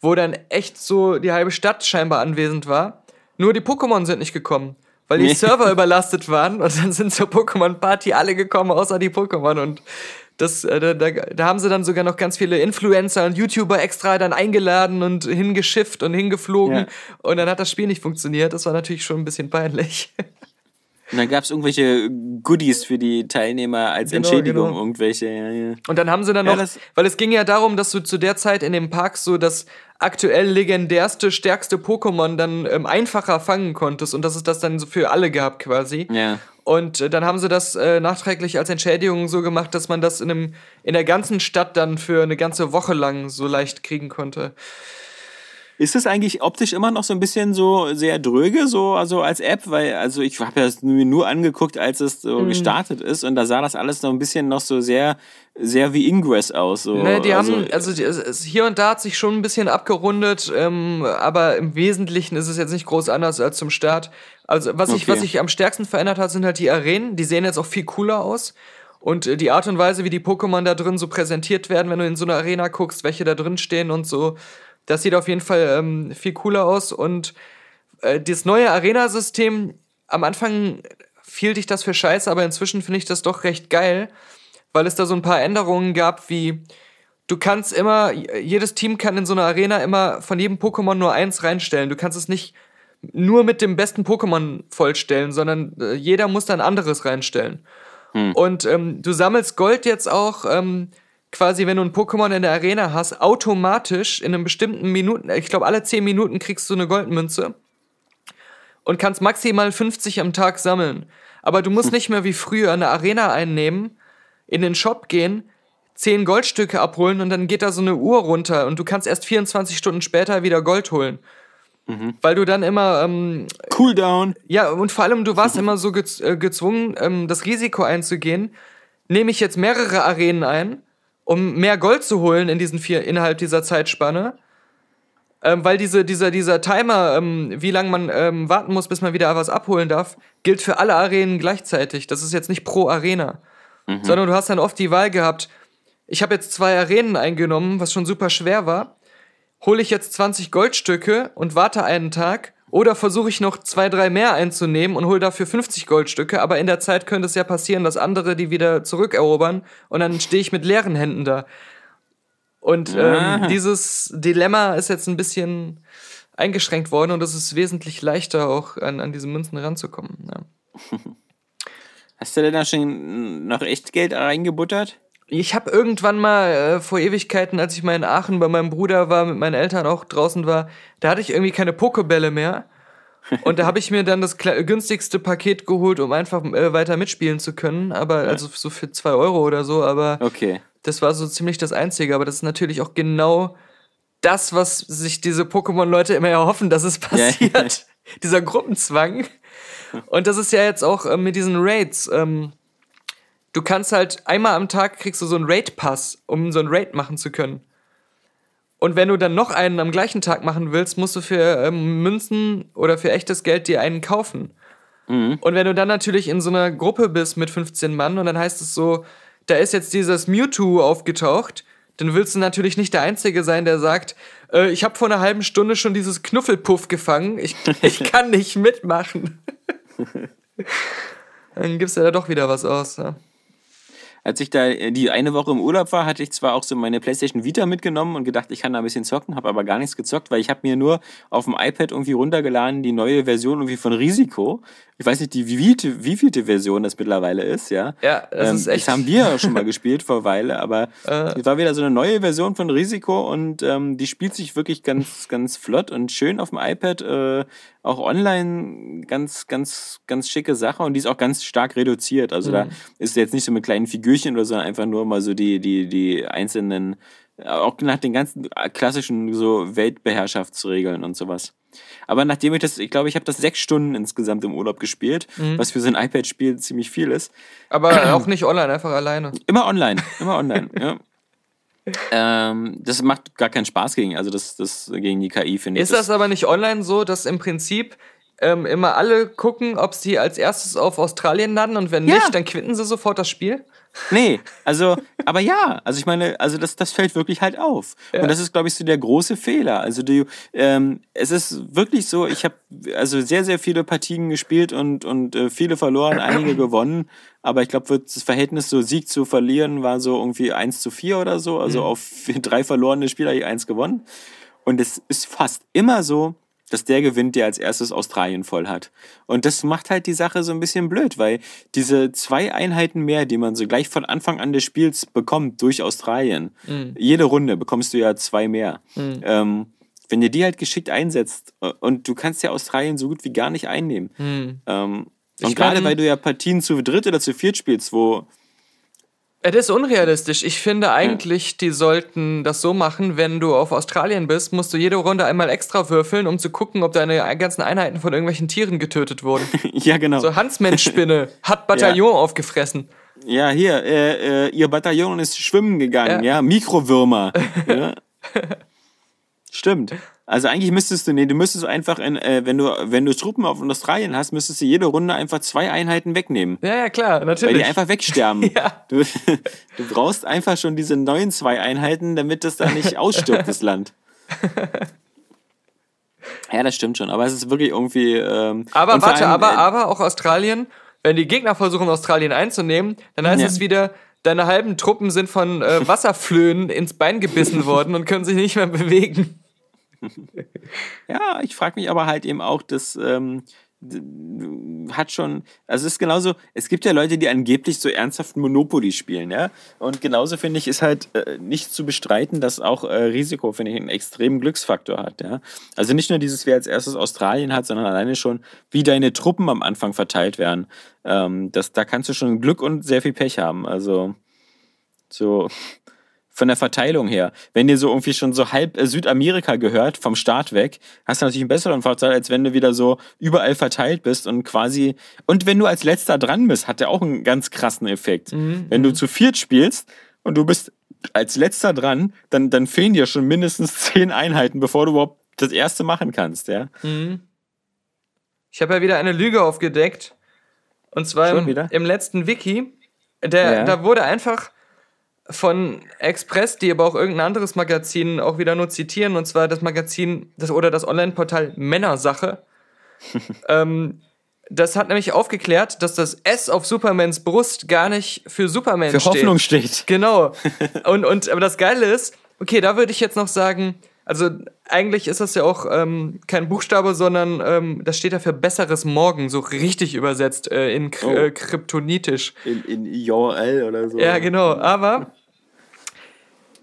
wo dann echt so die halbe Stadt scheinbar anwesend war. Nur die Pokémon sind nicht gekommen, weil die Nee. Server überlastet waren und dann sind zur Pokémon-Party alle gekommen, außer die Pokémon und das, äh, da, da, da haben sie dann sogar noch ganz viele Influencer und YouTuber extra dann eingeladen und hingeschifft und hingeflogen Ja. und dann hat das Spiel nicht funktioniert. Das war natürlich schon ein bisschen peinlich. Und dann gab es irgendwelche Goodies für die Teilnehmer als Genau, Entschädigung, genau. irgendwelche. Ja, ja. Und dann haben sie dann Ja, noch, das- weil es ging ja darum, dass du zu der Zeit in dem Park so das aktuell legendärste, stärkste Pokémon dann ähm, einfacher fangen konntest und dass es das dann so für alle gab quasi. Ja. Und äh, dann haben sie das äh, nachträglich als Entschädigung so gemacht, dass man das in, einem, in der ganzen Stadt dann für eine ganze Woche lang so leicht kriegen konnte. Ist es eigentlich optisch immer noch so ein bisschen so sehr dröge, so also als App? Weil, also ich habe ja das mir nur angeguckt, als es so Mhm. gestartet ist und da sah das alles noch ein bisschen noch so sehr, sehr wie Ingress aus. So. Ne, die also, haben, also die, es, es, hier und da hat sich schon ein bisschen abgerundet, ähm, aber im Wesentlichen ist es jetzt nicht groß anders als zum Start. Also was ich, Okay. was sich am stärksten verändert hat, sind halt die Arenen. Die sehen jetzt auch viel cooler aus. Und äh, die Art und Weise, wie die Pokémon da drin so präsentiert werden, wenn du in so eine Arena guckst, welche da drin stehen und so, das sieht auf jeden Fall ähm, viel cooler aus. Und äh, das neue Arena-System, am Anfang fiel dich das für scheiße, aber inzwischen finde ich das doch recht geil, weil es da so ein paar Änderungen gab, wie du kannst immer, jedes Team kann in so einer Arena immer von jedem Pokémon nur eins reinstellen. Du kannst es nicht nur mit dem besten Pokémon vollstellen, sondern äh, jeder muss dann anderes reinstellen. Und ähm, du sammelst Gold jetzt auch ähm, quasi, wenn du ein Pokémon in der Arena hast, automatisch in einem bestimmten Minuten, ich glaube alle 10 Minuten kriegst du eine Goldmünze und kannst maximal 50 am Tag sammeln. Aber du musst nicht mehr wie früher eine Arena einnehmen, in den Shop gehen, 10 Goldstücke abholen und dann geht da so eine Uhr runter und du kannst erst 24 Stunden später wieder Gold holen. Weil du dann immer, ähm, Cooldown. ja, und vor allem du warst immer so gez äh, gezwungen, ähm, das Risiko einzugehen. Nehme ich jetzt mehrere Arenen ein, um mehr Gold zu holen in diesen vier, innerhalb dieser Zeitspanne? Ähm, weil diese, dieser, dieser Timer, ähm, wie lange man ähm, warten muss, bis man wieder was abholen darf, gilt für alle Arenen gleichzeitig. Das ist jetzt nicht pro Arena. Sondern du hast dann oft die Wahl gehabt, ich habe jetzt zwei Arenen eingenommen, was schon super schwer war. Hole ich jetzt 20 Goldstücke und warte einen Tag? Oder versuche ich noch zwei, drei mehr einzunehmen und hole dafür 50 Goldstücke? Aber in der Zeit könnte es ja passieren, dass andere die wieder zurückerobern und dann stehe ich mit leeren Händen da. Und ähm, dieses Dilemma ist jetzt ein bisschen eingeschränkt worden und es ist wesentlich leichter, auch an, an diese Münzen ranzukommen. Ja. Hast du denn da schon noch echt Geld reingebuttert? Ich habe irgendwann mal äh, vor Ewigkeiten, als ich mal in Aachen bei meinem Bruder war, mit meinen Eltern auch draußen war, da hatte ich irgendwie keine Pokebälle mehr. Und da habe ich mir dann das günstigste Paket geholt, um einfach äh, weiter mitspielen zu können. Aber also so für zwei Euro oder so. Aber Okay. das war so ziemlich das Einzige. Aber das ist natürlich auch genau das, was sich diese Pokémon-Leute immer erhoffen, dass es passiert. Dieser Gruppenzwang. Und das ist ja jetzt auch äh, mit diesen Raids. Ähm, du kannst halt einmal am Tag kriegst du so einen Raid-Pass, um so einen Raid machen zu können. Und wenn du dann noch einen am gleichen Tag machen willst, musst du für ähm, Münzen oder für echtes Geld dir einen kaufen. Und wenn du dann natürlich in so einer Gruppe bist mit 15 Mann und dann heißt es so, da ist jetzt dieses Mewtwo aufgetaucht, dann willst du natürlich nicht der Einzige sein, der sagt, äh, ich habe vor einer halben Stunde schon dieses Knuffelpuff gefangen, ich, ich kann nicht mitmachen. dann gibst du da doch wieder was aus. Ja. Als ich da äh, die eine Woche im Urlaub war, hatte ich zwar auch so meine PlayStation Vita mitgenommen und gedacht, ich kann da ein bisschen zocken, habe aber gar nichts gezockt, weil ich habe mir nur auf dem iPad irgendwie runtergeladen die neue Version irgendwie von Risiko. Ich weiß nicht, die wievielte, wievielte Version das mittlerweile ist, ja. Ja, das ist echt- Das haben wir schon mal gespielt vor Weile, aber es war wieder so eine neue Version von Risiko und ähm, die spielt sich wirklich ganz, ganz flott und schön auf dem iPad. Äh, auch online ganz, ganz, ganz schicke Sache und die ist auch ganz stark reduziert. Also da ist jetzt nicht so mit kleinen Figürchen oder so, sondern einfach nur mal so die, die, die einzelnen, äh, auch nach den ganzen klassischen so Weltbeherrschaftsregeln und sowas. Aber nachdem ich das, ich glaube, ich habe das sechs Stunden insgesamt im Urlaub gespielt, was für so ein iPad-Spiel ziemlich viel ist. Aber auch nicht online, einfach alleine. Immer online, immer online, ja. Ähm, das macht gar keinen Spaß gegen, also das, das gegen die KI, finde ich. Ist das aber nicht online so, dass im Prinzip ähm, immer alle gucken, ob sie als erstes auf Australien landen und wenn Ja. nicht, dann quitten sie sofort das Spiel? Nee, also, aber ja, also ich meine, also das, das fällt wirklich halt auf. Und das ist, glaube ich, so der große Fehler. Also du, ähm, es ist wirklich so, ich habe also sehr, sehr viele Partien gespielt und, und äh, viele verloren, einige gewonnen. Aber ich glaube, das Verhältnis so Sieg zu verlieren war so irgendwie 1 zu 4 oder so. Also auf drei verlorene Spieler habe ich eins gewonnen. Und es ist fast immer so, dass der gewinnt, der als erstes Australien voll hat. Und das macht halt die Sache so ein bisschen blöd, weil diese zwei Einheiten mehr, die man so gleich von Anfang an des Spiels bekommt durch Australien, jede Runde bekommst du ja zwei mehr. Ähm, wenn ihr die halt geschickt einsetzt äh, und du kannst ja Australien so gut wie gar nicht einnehmen. Ähm, Ich und gerade weil du ja Partien zu dritt oder zu viert spielst, wo Es ist unrealistisch. Ich finde eigentlich, die sollten das so machen, wenn du auf Australien bist, musst du jede Runde einmal extra würfeln, um zu gucken, ob deine ganzen Einheiten von irgendwelchen Tieren getötet wurden. ja genau. So Hansmensch-Spinne hat Bataillon aufgefressen. Ja, hier, äh, äh, ihr Bataillon ist schwimmen gegangen, ja, Ja. Mikrowürmer. ja. Stimmt. Also eigentlich müsstest du, nee, du müsstest einfach, in, äh, wenn du, wenn du Truppen auf Australien hast, müsstest du jede Runde einfach zwei Einheiten wegnehmen. Ja, ja, klar, Weil natürlich. die einfach wegsterben. Ja. Du, du brauchst einfach schon diese neuen zwei Einheiten, damit das da nicht ausstirbt, das Land. Ja, das stimmt schon, aber es ist wirklich irgendwie. Ähm, Aber warte, allem, aber, äh, aber auch Australien, wenn die Gegner versuchen, Australien einzunehmen, dann heißt Ja. es wieder, deine halben Truppen sind von äh, Wasserflöhen ins Bein gebissen worden und können sich nicht mehr bewegen. Ja, ich frage mich aber halt eben auch, dass ähm, hat schon, also es ist genauso, es gibt ja Leute, die angeblich so ernsthaft Monopoly spielen, ja. Und genauso finde ich, ist halt äh, nicht zu bestreiten, dass auch äh, Risiko, finde ich, einen extremen Glücksfaktor hat, ja. Also nicht nur dieses, wer als erstes Australien hat, sondern alleine schon, wie deine Truppen am Anfang verteilt werden. Ähm, das, da kannst du schon Glück und sehr viel Pech haben. Also So von der Verteilung her. Wenn dir so irgendwie schon so halb äh, Südamerika gehört, vom Start weg, hast du natürlich einen besseren Vorteil, als wenn du wieder so überall verteilt bist und quasi. Und wenn du als letzter dran bist, hat der auch einen ganz krassen Effekt. Wenn du zu viert spielst und du bist als letzter dran, dann, dann fehlen dir schon mindestens zehn Einheiten, bevor du überhaupt das erste machen kannst, ja. Ich habe ja wieder eine Lüge aufgedeckt. Und zwar im, im letzten Wiki. Der, Ja. Da wurde einfach von Express, die aber auch irgendein anderes Magazin auch wieder nur zitieren, und zwar das Magazin das, oder das Online-Portal Männersache. ähm, das hat nämlich aufgeklärt, dass das S auf Supermans Brust gar nicht für Superman Für steht. Hoffnung steht. Genau. Und, und aber das Geile ist, okay, da würde ich jetzt noch sagen, also eigentlich ist das ja auch ähm, kein Buchstabe, sondern ähm, das steht ja für besseres Morgen, so richtig übersetzt äh, in K Oh. äh, kryptonitisch. In, in IOL oder so. Ja, genau. Aber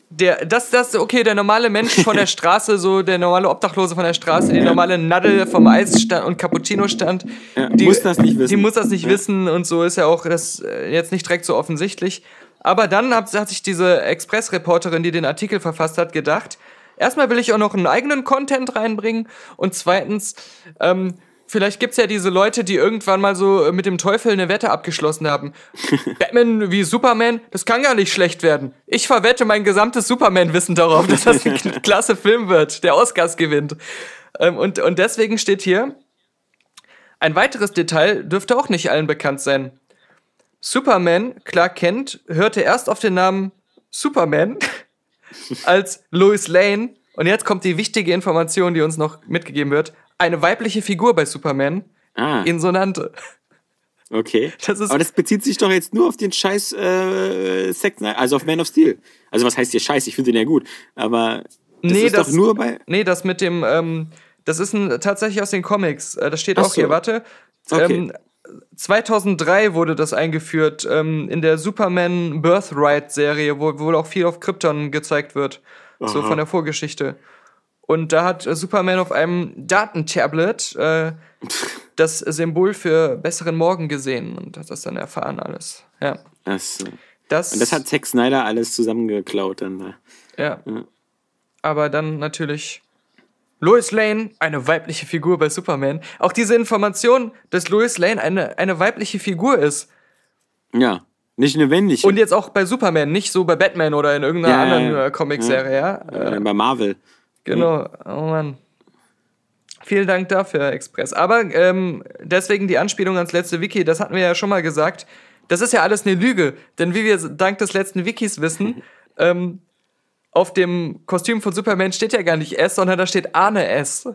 der, das, das, okay, der normale Mensch von der Straße, so der normale Obdachlose von der Straße, die normale Nadel vom Eisstand und Cappuccino-Stand, Ja, die muss das nicht wissen. Die muss das nicht Ja. wissen und so ist ja auch das äh, jetzt nicht direkt so offensichtlich. Aber dann hat, hat sich diese Express-Reporterin, die den Artikel verfasst hat, gedacht, erstmal will ich auch noch einen eigenen Content reinbringen und zweitens, ähm, vielleicht gibt's ja diese Leute, die irgendwann mal so äh, mit dem Teufel eine Wette abgeschlossen haben. Batman wie Superman, das kann gar nicht schlecht werden. Ich verwette mein gesamtes Superman-Wissen darauf, dass das ein klasse Film wird, der Oscars gewinnt. Ähm, und, und deswegen steht hier, ein weiteres Detail dürfte auch nicht allen bekannt sein. Superman, Clark Kent, hörte erst auf den Namen Superman als Lois Lane, und jetzt kommt die wichtige Information, die uns noch mitgegeben wird, eine weibliche Figur bei Superman Ah, ihn so nannte. okay. Das ist- Aber das bezieht sich doch jetzt nur auf den Scheiß äh, Snyder, also auf Man of Steel. Also was heißt hier Scheiß? Ich finde den ja gut. Aber das Nee, ist das- doch nur bei... Nee, das mit dem, ähm, das ist ein, tatsächlich aus den Comics. Äh, Das steht Ach auch hier, so. warte. Okay. Ähm, 2003 wurde das eingeführt ähm, in der Superman Birthright-Serie, wo wohl auch viel auf Krypton gezeigt wird. So Aha. von der Vorgeschichte. Und da hat äh, Superman auf einem Datentablet äh, das Symbol für besseren Morgen gesehen und hat das dann erfahren alles. Ja. Achso. Das, Und das hat Zack Snyder alles zusammengeklaut dann. Ja. Ja. Aber dann natürlich Lois Lane, eine weibliche Figur bei Superman. Auch diese Information, dass Lois Lane eine, eine weibliche Figur ist. Ja, nicht eine männliche. Und jetzt auch bei Superman, nicht so bei Batman oder in irgendeiner Ja, ja, anderen ja. äh, Comicserie, ja. äh, bei Marvel. Genau, oh Mann. Vielen Dank dafür, Express. Aber ähm, deswegen die Anspielung ans letzte Wiki, das hatten wir ja schon mal gesagt. Das ist ja alles eine Lüge. Denn wie wir dank des letzten Wikis wissen, ähm, auf dem Kostüm von Superman steht ja gar nicht S, sondern da steht Arne S.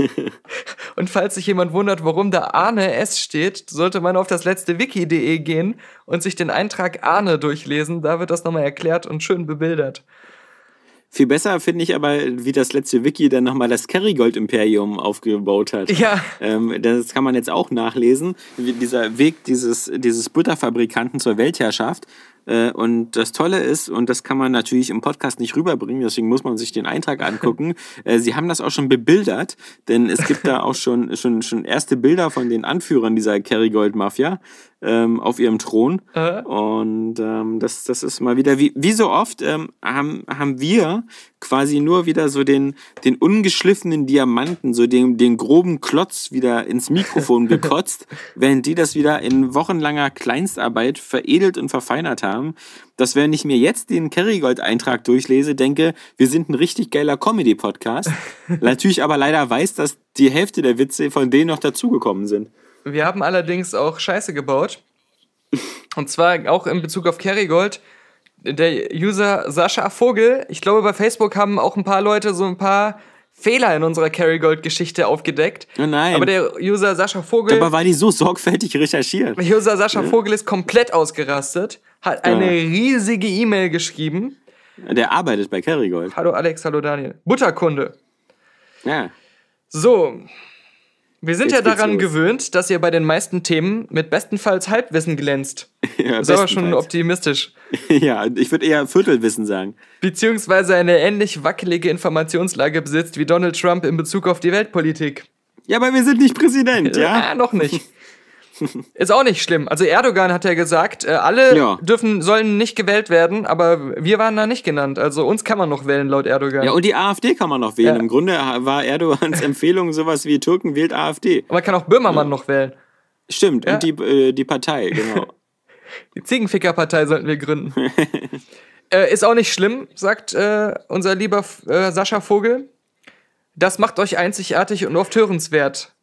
und falls sich jemand wundert, warum da Arne S steht, sollte man auf das letzte Wiki.de gehen und sich den Eintrag Arne durchlesen. Da wird das nochmal erklärt und schön bebildert. Viel besser finde ich aber, wie das letzte Wiki dann nochmal das Kerrygold-Imperium aufgebaut hat. Ja. Ähm, das kann man jetzt auch nachlesen. Wie dieser Weg dieses, dieses Butterfabrikanten zur Weltherrschaft. Äh, und das Tolle ist, und das kann man natürlich im Podcast nicht rüberbringen, deswegen muss man sich den Eintrag angucken. äh, sie haben das auch schon bebildert, denn es gibt da auch schon, schon, schon erste Bilder von den Anführern dieser Kerrygold-Mafia ähm, auf ihrem Thron. Äh? Und ähm, das, das ist mal wieder, wie, wie so oft, ähm, haben, haben wir quasi nur wieder so den, den ungeschliffenen Diamanten, so den, den groben Klotz wieder ins Mikrofon gekotzt, während die das wieder in wochenlanger Kleinstarbeit veredelt und verfeinert haben. Dass wenn ich mir jetzt den Kerrygold-Eintrag durchlese, denke, wir sind ein richtig geiler Comedy-Podcast. Natürlich aber leider weiß, dass die Hälfte der Witze von denen noch dazugekommen sind. Wir haben allerdings auch Scheiße gebaut. Und zwar auch in Bezug auf Kerrygold. Der User Sascha Vogel, ich glaube, bei Facebook haben auch ein paar Leute so ein paar Fehler in unserer Kerrygold-Geschichte aufgedeckt. Oh nein. Aber der User Sascha Vogel, Aber war die so sorgfältig recherchiert? der User Sascha Vogel ist komplett ausgerastet, hat eine Ja. riesige E-Mail geschrieben. Der arbeitet bei Kerrygold. Hallo Alex, hallo Daniel. Butterkunde. Ja. So. Wir sind Jetzt ja daran gewöhnt, dass ihr bei den meisten Themen mit bestenfalls Halbwissen glänzt. ja Das ist aber schon optimistisch. ja, ich würde eher Viertelwissen sagen. Beziehungsweise eine ähnlich wackelige Informationslage besitzt wie Donald Trump in Bezug auf die Weltpolitik. Ja, aber wir sind nicht Präsident, Ah, ja? noch nicht. Ist auch nicht schlimm. Also Erdogan hat ja gesagt, äh, alle Ja. dürfen, sollen nicht gewählt werden, aber wir waren da nicht genannt. Also uns kann man noch wählen, laut Erdogan. Ja, und die AfD kann man noch wählen. Ja. Im Grunde war Erdogans Empfehlung sowas wie Türken wählt AfD. man kann auch Böhmermann noch wählen. Stimmt, Ja. und die, äh, die Partei, genau. Die Ziegenfickerpartei sollten wir gründen. äh, ist auch nicht schlimm, sagt äh, unser lieber äh, Sascha Vogel. Das macht euch einzigartig und oft hörenswert.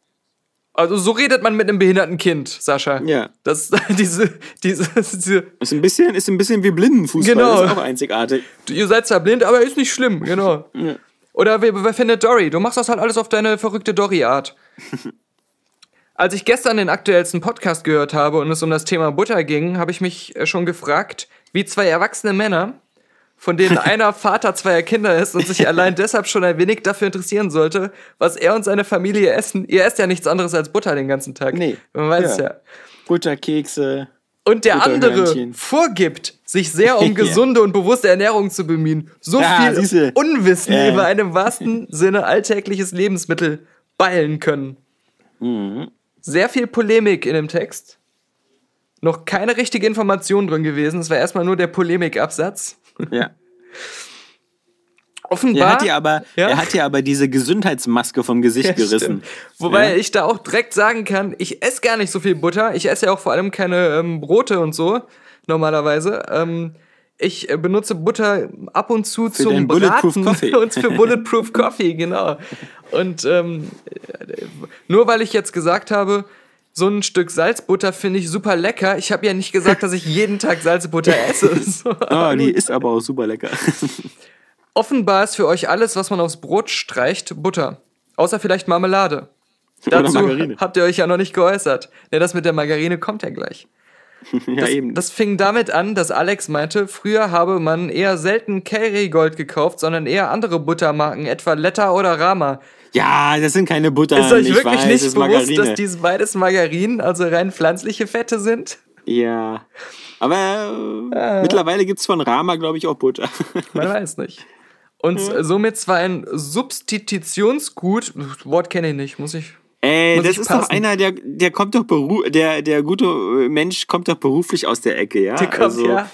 Also so redet man mit einem behinderten Kind, Sascha. Ja. Das, diese, diese, diese, Ist ein bisschen, ist ein bisschen wie Blindenfußball, Genau. ist auch einzigartig. ihr seid zwar blind, aber ist nicht schlimm, genau. Oder wer, wer findet Dory? Du machst das halt alles auf deine verrückte Dory-Art. Als ich gestern den aktuellsten Podcast gehört habe und es um das Thema Butter ging, habe ich mich äh, schon gefragt, wie zwei erwachsene Männer, von denen einer Vater zweier Kinder ist und sich allein deshalb schon ein wenig dafür interessieren sollte, was er und seine Familie essen. Ihr esst ja nichts anderes als Butter den ganzen Tag. Nee. Man weiß es Ja. ja. Butterkekse. Und der andere vorgibt, sich sehr um gesunde und bewusste Ernährung zu bemühen. So Ja, viel siehste. Unwissen Ja. über ein im wahrsten Sinne alltägliches Lebensmittel ballen können. Mhm. Sehr viel Polemik in dem Text. Noch keine richtige Information drin gewesen. Es war erstmal nur der Polemikabsatz. Ja. Offenbar. Er hat ja aber, Ja. er hat ja aber diese Gesundheitsmaske vom Gesicht Ja, gerissen. stimmt. Wobei Ja. ich da auch direkt sagen kann, ich esse gar nicht so viel Butter. Ich esse ja auch vor allem keine ähm, Brote und so, normalerweise. Ähm, ich äh, benutze Butter ab und zu zum deinen Bulletproof Braten Coffee. und für Bulletproof Coffee, genau. Und ähm, äh, nur weil ich jetzt gesagt habe, so ein Stück Salzbutter finde ich super lecker. Ich habe ja nicht gesagt, dass ich jeden Tag Salzbutter esse. So. Ah, die ist aber auch super lecker. Offenbar ist für euch alles, was man aufs Brot streicht, Butter. Außer vielleicht Marmelade. Dazu Margarine. habt ihr euch ja noch nicht geäußert. Ja, das mit der Margarine kommt ja gleich. ja, Das, eben. das fing damit an, dass Alex meinte, früher habe man eher selten Kerrygold gekauft, sondern eher andere Buttermarken, etwa Letta oder Rama. Ja, das sind keine Butter. Ist euch ich wirklich weiß, nicht bewusst, Margarine. dass dies beides Margarinen, also rein pflanzliche Fette sind? Ja. Aber äh, mittlerweile gibt es von Rama, glaube ich, auch Butter. Man weiß nicht. Und somit zwar ein Substitutionsgut, das Wort kenne ich nicht, muss ich Ey, Muss das ich ist doch passen. einer, der, der kommt doch beru der, der gute äh, Mensch kommt doch beruflich aus der Ecke, ja? Der kommt, also, ja.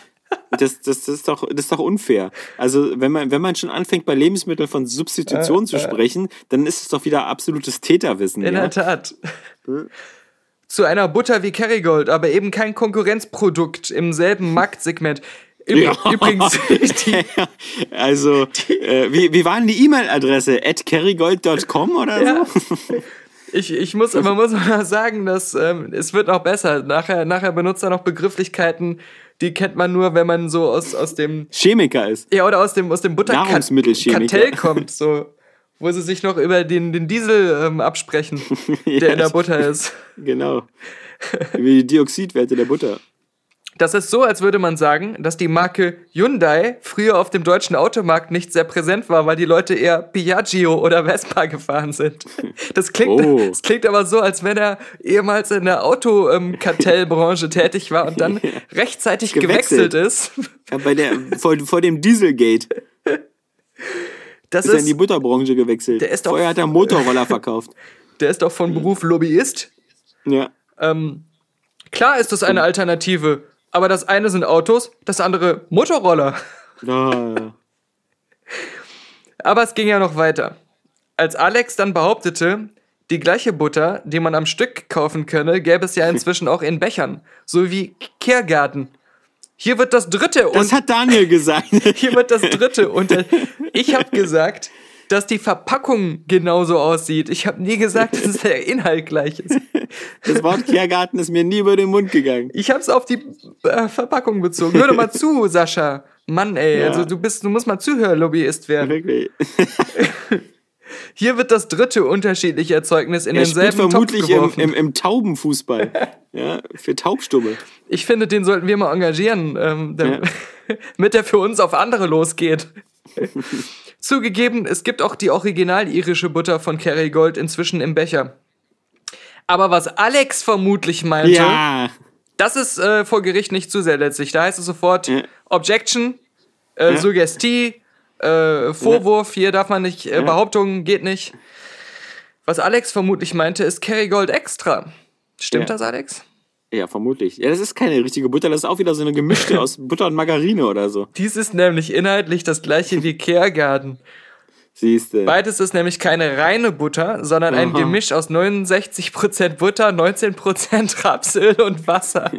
Das, das, das, ist doch, das ist doch unfair. Also, wenn man, wenn man schon anfängt, bei Lebensmitteln von Substitution zu sprechen, dann ist es doch wieder absolutes Täterwissen. In ja? der Tat. Zu einer Butter wie Kerrygold, aber eben kein Konkurrenzprodukt im selben Marktsegment. Ja. Übrigens, die, also, äh, wie, wie war denn die E-Mail-Adresse? At kerrygold.com oder ja. so? ich, ich muss, man muss mal sagen, dass ähm, es wird noch besser. Nachher, nachher benutzt er noch Begrifflichkeiten, die kennt man nur, wenn man so aus, aus dem Chemiker ist. ja oder aus dem aus dem. Butterkartell kommt, so wo sie sich noch über den, den Diesel ähm, absprechen, der Ja, in der Butter ist. Genau. Wie die Dioxidwerte der Butter. Das ist so, als würde man sagen, dass die Marke Hyundai früher auf dem deutschen Automarkt nicht sehr präsent war, weil die Leute eher Piaggio oder Vespa gefahren sind. Das klingt, Oh. das klingt aber so, als wenn er ehemals in der Autokartellbranche tätig war und dann rechtzeitig gewechselt, Gewechselt. ist. Ja, bei der, vor, vor dem Dieselgate Das ist er in die ist, Butterbranche gewechselt. Der ist Vorher hat er Motorroller verkauft. der ist doch von Beruf Lobbyist. Ja. Ähm, klar ist das eine Alternative, aber das eine sind Autos, das andere Motorroller. Ah, Aber es ging ja noch weiter. Als Alex dann behauptete, die gleiche Butter, die man am Stück kaufen könne, gäbe es ja inzwischen auch in Bechern, so wie Kehrgarten. Hier wird das dritte das und hat Daniel gesagt. hier wird das dritte und ich habe gesagt, dass die Verpackung genauso aussieht. Ich habe nie gesagt, dass der Inhalt gleich ist. Das Wort Kehrgarten ist mir nie über den Mund gegangen. Ich habe es auf die äh, Verpackung bezogen. Hör doch mal zu, Sascha. Mann, ey, Ja. also du bist, du musst mal Zuhörlobbyist werden. Wirklich. Hier wird das dritte unterschiedliche Erzeugnis in Er spielt denselben Topf vermutlich im, im, im Taubenfußball. Ja, für Taubstumme. Ich finde, den sollten wir mal engagieren, ähm, damit damit er für uns auf andere losgeht. Zugegeben, es gibt auch die original-irische Butter von Kerrygold inzwischen im Becher. Aber was Alex vermutlich meinte, Ja. das ist äh, vor Gericht nicht zusätzlich. Da heißt es sofort Ja. Objection, äh, Ja. Suggestie, äh, Vorwurf, hier darf man nicht, äh, Behauptung geht nicht. Was Alex vermutlich meinte, ist Kerrygold extra. Stimmt das, Alex? Ja, vermutlich. Ja, das ist keine richtige Butter, das ist auch wieder so eine gemischte aus Butter und Margarine oder so. Dies ist nämlich inhaltlich das gleiche wie Kehrgarten. Siehst du. Beides ist nämlich keine reine Butter, sondern ein Aha. Gemisch aus 69% Butter, 19% Rapsöl und Wasser.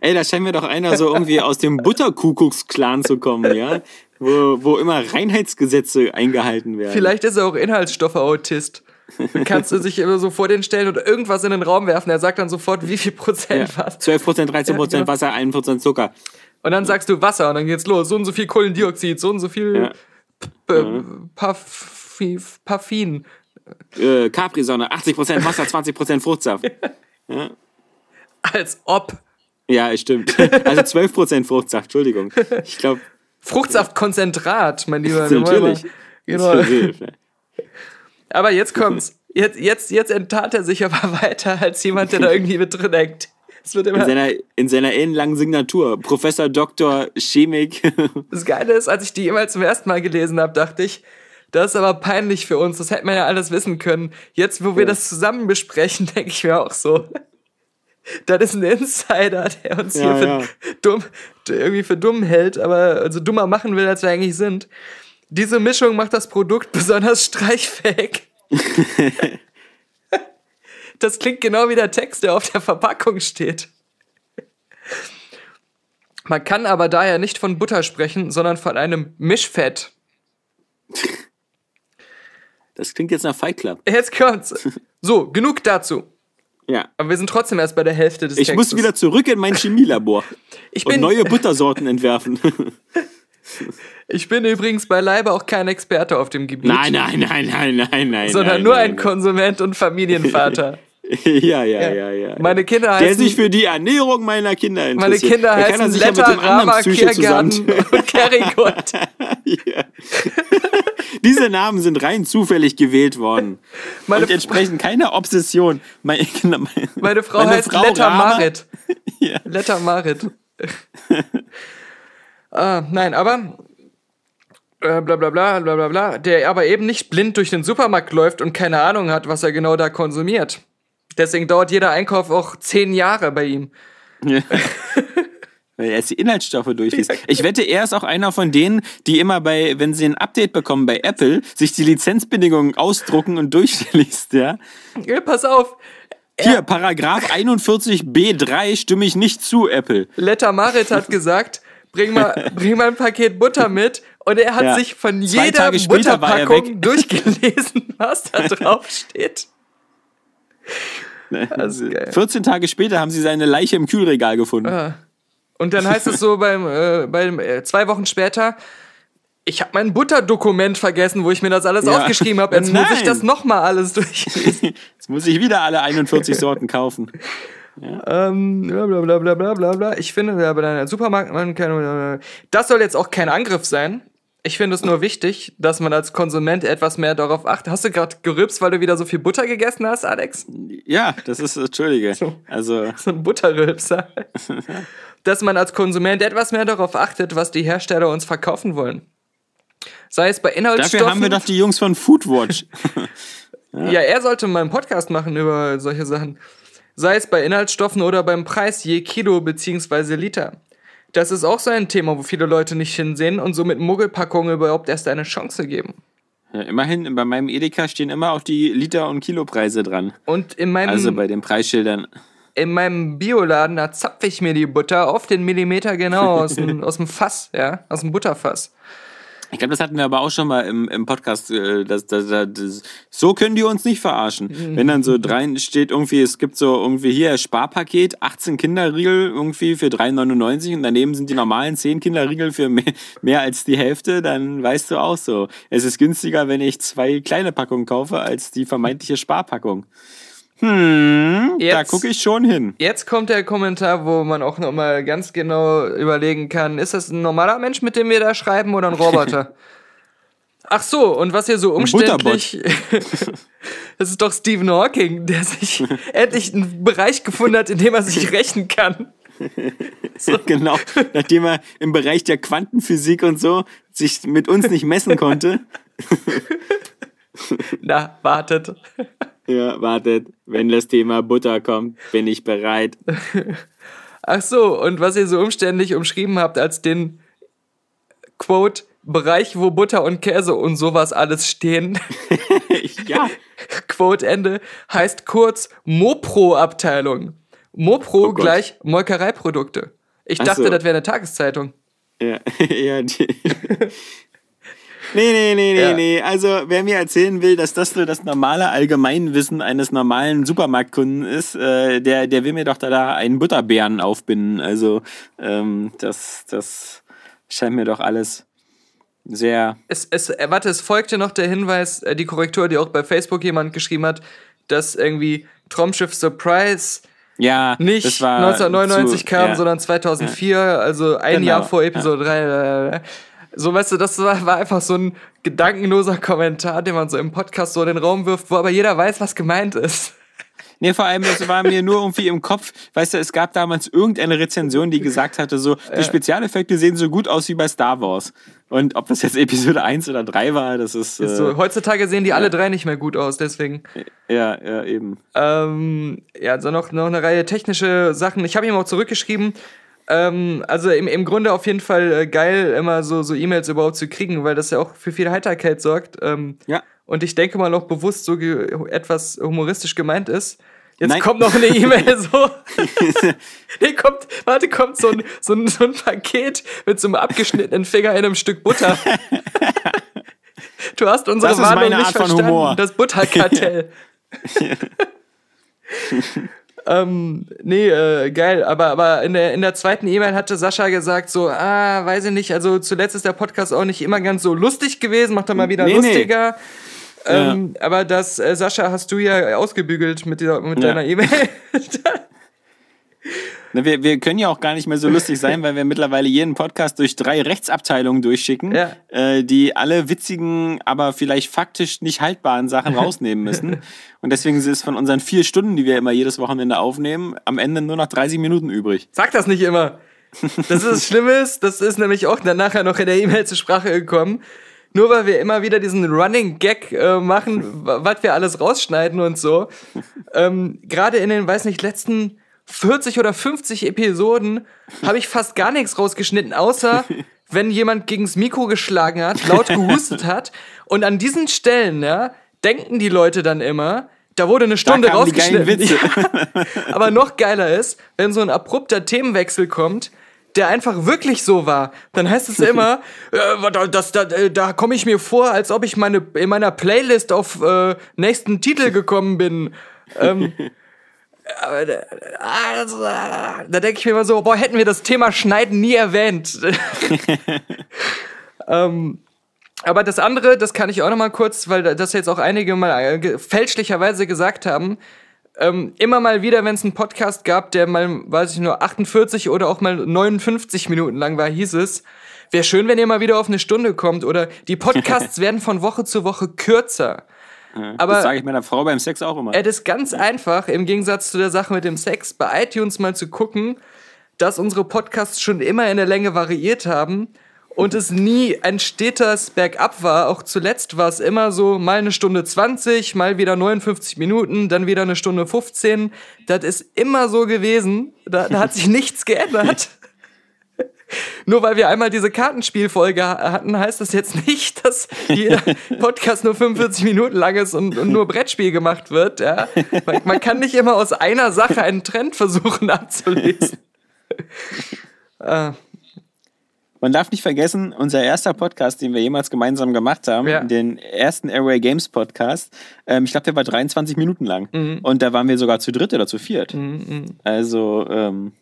Ey, da scheint mir doch einer so irgendwie aus dem Butterkuckucks-Clan zu kommen, ja? Wo, wo immer Reinheitsgesetze eingehalten werden. Vielleicht ist er auch Inhaltsstoffe-Autist. Kannst du sich immer so vor den stellen oder irgendwas in den Raum werfen. Er sagt dann sofort, wie viel Prozent ja. was. 12%, 13% Ja, genau. Wasser, 1% Zucker. Und dann sagst du Wasser und dann geht's los. So und so viel Kohlendioxid, so und so viel Ja. Parfi- Parfin. Äh, Capri-Sonne, 80% Wasser, 20% Fruchtsaft. Als ob. Ja, stimmt. Also 12% Fruchtsaft, Entschuldigung. Ich glaube, Fruchtsaftkonzentrat, mein Lieber. natürlich. Genau. Aber jetzt kommt's. Jetzt, jetzt, jetzt enttat er sich aber weiter als jemand, der da irgendwie mit drin hängt. Es wird In seiner, in seiner ellenlangen Signatur. Professor Dr. Chemik. Das Geile ist, als ich die jemals zum ersten Mal gelesen habe, dachte ich, das ist aber peinlich für uns. Das hätte man ja alles wissen können. Jetzt, wo wir Ja. das zusammen besprechen, denke ich mir auch so. Das ist ein Insider, der uns Ja, hier für ja. dumm, irgendwie für dumm hält, aber also dummer machen will, als wir eigentlich sind. Diese Mischung macht das Produkt besonders streichfähig. das klingt genau wie der Text, der auf der Verpackung steht. Man kann aber daher nicht von Butter sprechen, sondern von einem Mischfett. Das klingt jetzt nach Fight Club. Jetzt kommt's. So, genug dazu. Ja. Aber wir sind trotzdem erst bei der Hälfte des Ich Textes. muss wieder zurück in mein Chemielabor ich und neue Buttersorten entwerfen. Ich bin übrigens beileibe auch kein Experte auf dem Gebiet, nein, nein, nein, nein, nein, nein. sondern nein, nur nein, ein Konsument und Familienvater. Ja, ja, ja, ja. Meine Kinder Der heißen, sich für die Ernährung meiner Kinder meine interessiert. Kinder Da kann er heißen ja mit Letter, dem Rama, Kiergarten und Kerrygold. Ja. Diese Namen sind rein zufällig gewählt worden. Meine, und entsprechen keiner Obsession. Meine, meine, meine Frau meine heißt Frau Letter Rama- Marit. Ja. Letter Marit. Ah, nein, aber äh, bla bla bla bla bla bla, der aber eben nicht blind durch den Supermarkt läuft und keine Ahnung hat, was er genau da konsumiert. Deswegen dauert jeder Einkauf auch zehn Jahre bei ihm. Ja. Weil er die Inhaltsstoffe durchliest. Ich wette, er ist auch einer von denen, die immer bei, wenn sie ein Update bekommen bei Apple, sich die Lizenzbedingungen ausdrucken und durchliest, ja. Ja, pass auf, Hier, Paragraph 41b3 stimme ich nicht zu, Apple. Letter Marit hat gesagt, bring mal, bring mal ein Paket Butter mit. Und er hat Ja. sich von Zwei jeder er Butterpackung durchgelesen, was da drauf steht. Das ist geil. 14 Tage später haben sie seine Leiche im Kühlregal gefunden. Und dann heißt es so beim, äh, beim äh, zwei Wochen später, ich habe mein Butterdokument vergessen, wo ich mir das alles Ja. aufgeschrieben habe. Jetzt muss ich Nein. das nochmal alles durchlesen. Jetzt muss ich wieder alle 41 Sorten kaufen. Ähm, bla bla bla. Ich finde, ja, bei deiner Supermarkt, man kann, das soll jetzt auch kein Angriff sein. Ich finde es nur wichtig, dass man als Konsument etwas mehr darauf achtet. Hast du gerade gerübst, weil du wieder so viel Butter gegessen hast, Alex? Ja, das ist, Entschuldige. Also, So ein Butterrülpser. dass man als Konsument etwas mehr darauf achtet, was die Hersteller uns verkaufen wollen. Sei es bei Inhaltsstoffen. dafür haben wir doch die Jungs von Foodwatch. Ja, er sollte mal einen Podcast machen über solche Sachen. Sei es bei Inhaltsstoffen oder beim Preis je Kilo bzw. Liter. Das ist auch so ein Thema, wo viele Leute nicht hinsehen und somit Muggelpackungen überhaupt erst eine Chance geben. Ja, immerhin, bei meinem Edeka stehen immer auch die Liter- und Kilopreise dran. Und in meinem, Also bei den Preisschildern. in meinem Bioladen, da zapfe ich mir die Butter auf den Millimeter genau aus dem, aus dem Fass, ja, aus dem Butterfass. Ich glaube, das hatten wir aber auch schon mal im, im Podcast. äh, Das, das, das, so können die uns nicht verarschen. Wenn dann so drein steht, irgendwie, es gibt so irgendwie hier Sparpaket, 18 Kinderriegel irgendwie für 3,99 und daneben sind die normalen 10 Kinderriegel für mehr, mehr als die Hälfte, dann weißt du auch so. Es ist günstiger, wenn ich zwei kleine Packungen kaufe, als die vermeintliche Sparpackung. Hm, da Jetzt- gucke ich schon hin. Jetzt kommt der Kommentar, wo man auch nochmal ganz genau überlegen kann, ist das ein normaler Mensch, mit dem wir da schreiben oder ein Roboter? Ach so, und was hier so umständlich... das ist doch Stephen Hawking, der sich endlich einen Bereich gefunden hat, in dem er sich rächen kann. Genau, nachdem er im Bereich der Quantenphysik und so sich mit uns nicht messen konnte. Na, wartet. Ja, wartet. Wenn das Thema Butter kommt, bin ich bereit. Ach so, und was ihr so umständlich umschrieben habt als den Quote Bereich, wo Butter und Käse und sowas alles stehen. ja. Quote Ende heißt kurz Mopro-Abteilung. Mopro Oh gleich Molkereiprodukte. Ich Ach dachte, so. das wäre eine Tageszeitung. Ja, ja. Die. Nee, nee, nee, nee, Ja. nee. Also, wer mir erzählen will, dass das so das normale Allgemeinwissen eines normalen Supermarktkunden ist, äh, der, der will mir doch da, da einen Butterbären aufbinden. Also, ähm, das, das scheint mir doch alles sehr. Es, es, äh, warte, es folgte noch der Hinweis, äh, die Korrektur, die auch bei Facebook jemand geschrieben hat, dass irgendwie Traumschiff Surprise Ja, nicht das war 1999 zu, kam, ja. sondern 2004, also ein Genau, Jahr vor Episode 3. So, weißt du, das war, einfach so ein gedankenloser Kommentar, den man so im Podcast so in den Raum wirft, wo aber jeder weiß, was gemeint ist. Nee, vor allem, das war mir nur irgendwie im Kopf. Weißt du, es gab damals irgendeine Rezension, die gesagt hatte, so, die Spezialeffekte sehen so gut aus wie bei Star Wars. Und ob das jetzt Episode 1 oder 3 war, das ist. Äh, So, heutzutage sehen die alle drei nicht mehr gut aus, deswegen. ja, ja, eben. Ähm, ja, also noch, noch eine Reihe technische Sachen. Ich habe ihm auch zurückgeschrieben. Ähm, also im, im Grunde auf jeden Fall äh, geil, immer so, so E-Mails überhaupt zu kriegen, weil das ja auch für viel Heiterkeit sorgt. Ähm, Ja. Und ich denke mal auch bewusst so etwas humoristisch gemeint ist. Jetzt Nein. kommt noch eine E-Mail so. nee, kommt, warte, kommt so ein, so, ein, so ein Paket mit so einem abgeschnittenen Finger in einem Stück Butter. Du hast unsere Warnung nicht Art von verstanden. Humor. Das Butterkartell. ähm, nee, äh, geil. Aber, aber in, der, in der zweiten E-Mail hatte Sascha gesagt so, ah, weiß ich nicht, also zuletzt ist der Podcast auch nicht immer ganz so lustig gewesen, macht er mal wieder Nee, nee. lustiger. Ähm, Aber das, äh, Sascha, hast du ja ausgebügelt mit, dieser, mit Ja. deiner E-Mail. Na, Wir, wir können ja auch gar nicht mehr so lustig sein, weil wir mittlerweile jeden Podcast durch drei Rechtsabteilungen durchschicken, Ja. äh, die alle witzigen, aber vielleicht faktisch nicht haltbaren Sachen rausnehmen müssen. Und deswegen ist es von unseren vier Stunden, die wir immer jedes Wochenende aufnehmen, am Ende nur noch 30 Minuten übrig. Sag das nicht immer. Das ist das Schlimme ist, das ist nämlich auch dann nachher noch in der E-Mail zur Sprache gekommen. Nur weil wir immer wieder diesen Running Gag äh, machen, wa- was wir alles rausschneiden und so. Ähm, Gerade in den, weiß nicht, letzten 40 oder 50 Episoden habe ich fast gar nichts rausgeschnitten, außer wenn jemand gegens Mikro geschlagen hat, laut gehustet hat. Und an diesen Stellen, ja, denken die Leute dann immer, da wurde eine Stunde rausgeschnitten. Witze. Aber noch geiler ist, wenn so ein abrupter Themenwechsel kommt, der einfach wirklich so war, dann heißt es immer, äh, da, das, da, äh, da komme ich mir vor, als ob ich meine, in meiner Playlist auf äh, nächsten Titel gekommen bin. Ähm, da denke ich mir immer so, boah, hätten wir das Thema Schneiden nie erwähnt. ähm, aber das andere, das kann ich auch noch mal kurz, weil das jetzt auch einige mal äh, fälschlicherweise gesagt haben, ähm, immer mal wieder, wenn es einen Podcast gab, der mal, weiß ich nur, 48 oder auch mal 59 Minuten lang war, hieß es, wäre schön, wenn ihr mal wieder auf eine Stunde kommt oder die Podcasts werden von Woche zu Woche kürzer. Aber das sage ich meiner Frau beim Sex auch immer. es ist ganz einfach, im Gegensatz zu der Sache mit dem Sex, bei iTunes mal zu gucken, dass unsere Podcasts schon immer in der Länge variiert haben und es nie ein stetes Bergab war. Auch zuletzt war es immer so mal eine Stunde 20, mal wieder 59 Minuten, dann wieder eine Stunde 15. Das ist immer so gewesen. Da, da hat sich nichts geändert. Nur weil wir einmal diese Kartenspielfolge ha- hatten, heißt das jetzt nicht, dass jeder Podcast nur 45 Minuten lang ist und, und nur Brettspiel gemacht wird. Ja? Man, man kann nicht immer aus einer Sache einen Trend versuchen abzulesen. äh, Man darf nicht vergessen, unser erster Podcast, den wir jemals gemeinsam gemacht haben, Ja. den ersten Airway Games Podcast, ähm, ich glaube, der war 23 Minuten lang. Mhm. Und da waren wir sogar zu dritt oder zu viert. Also, ähm,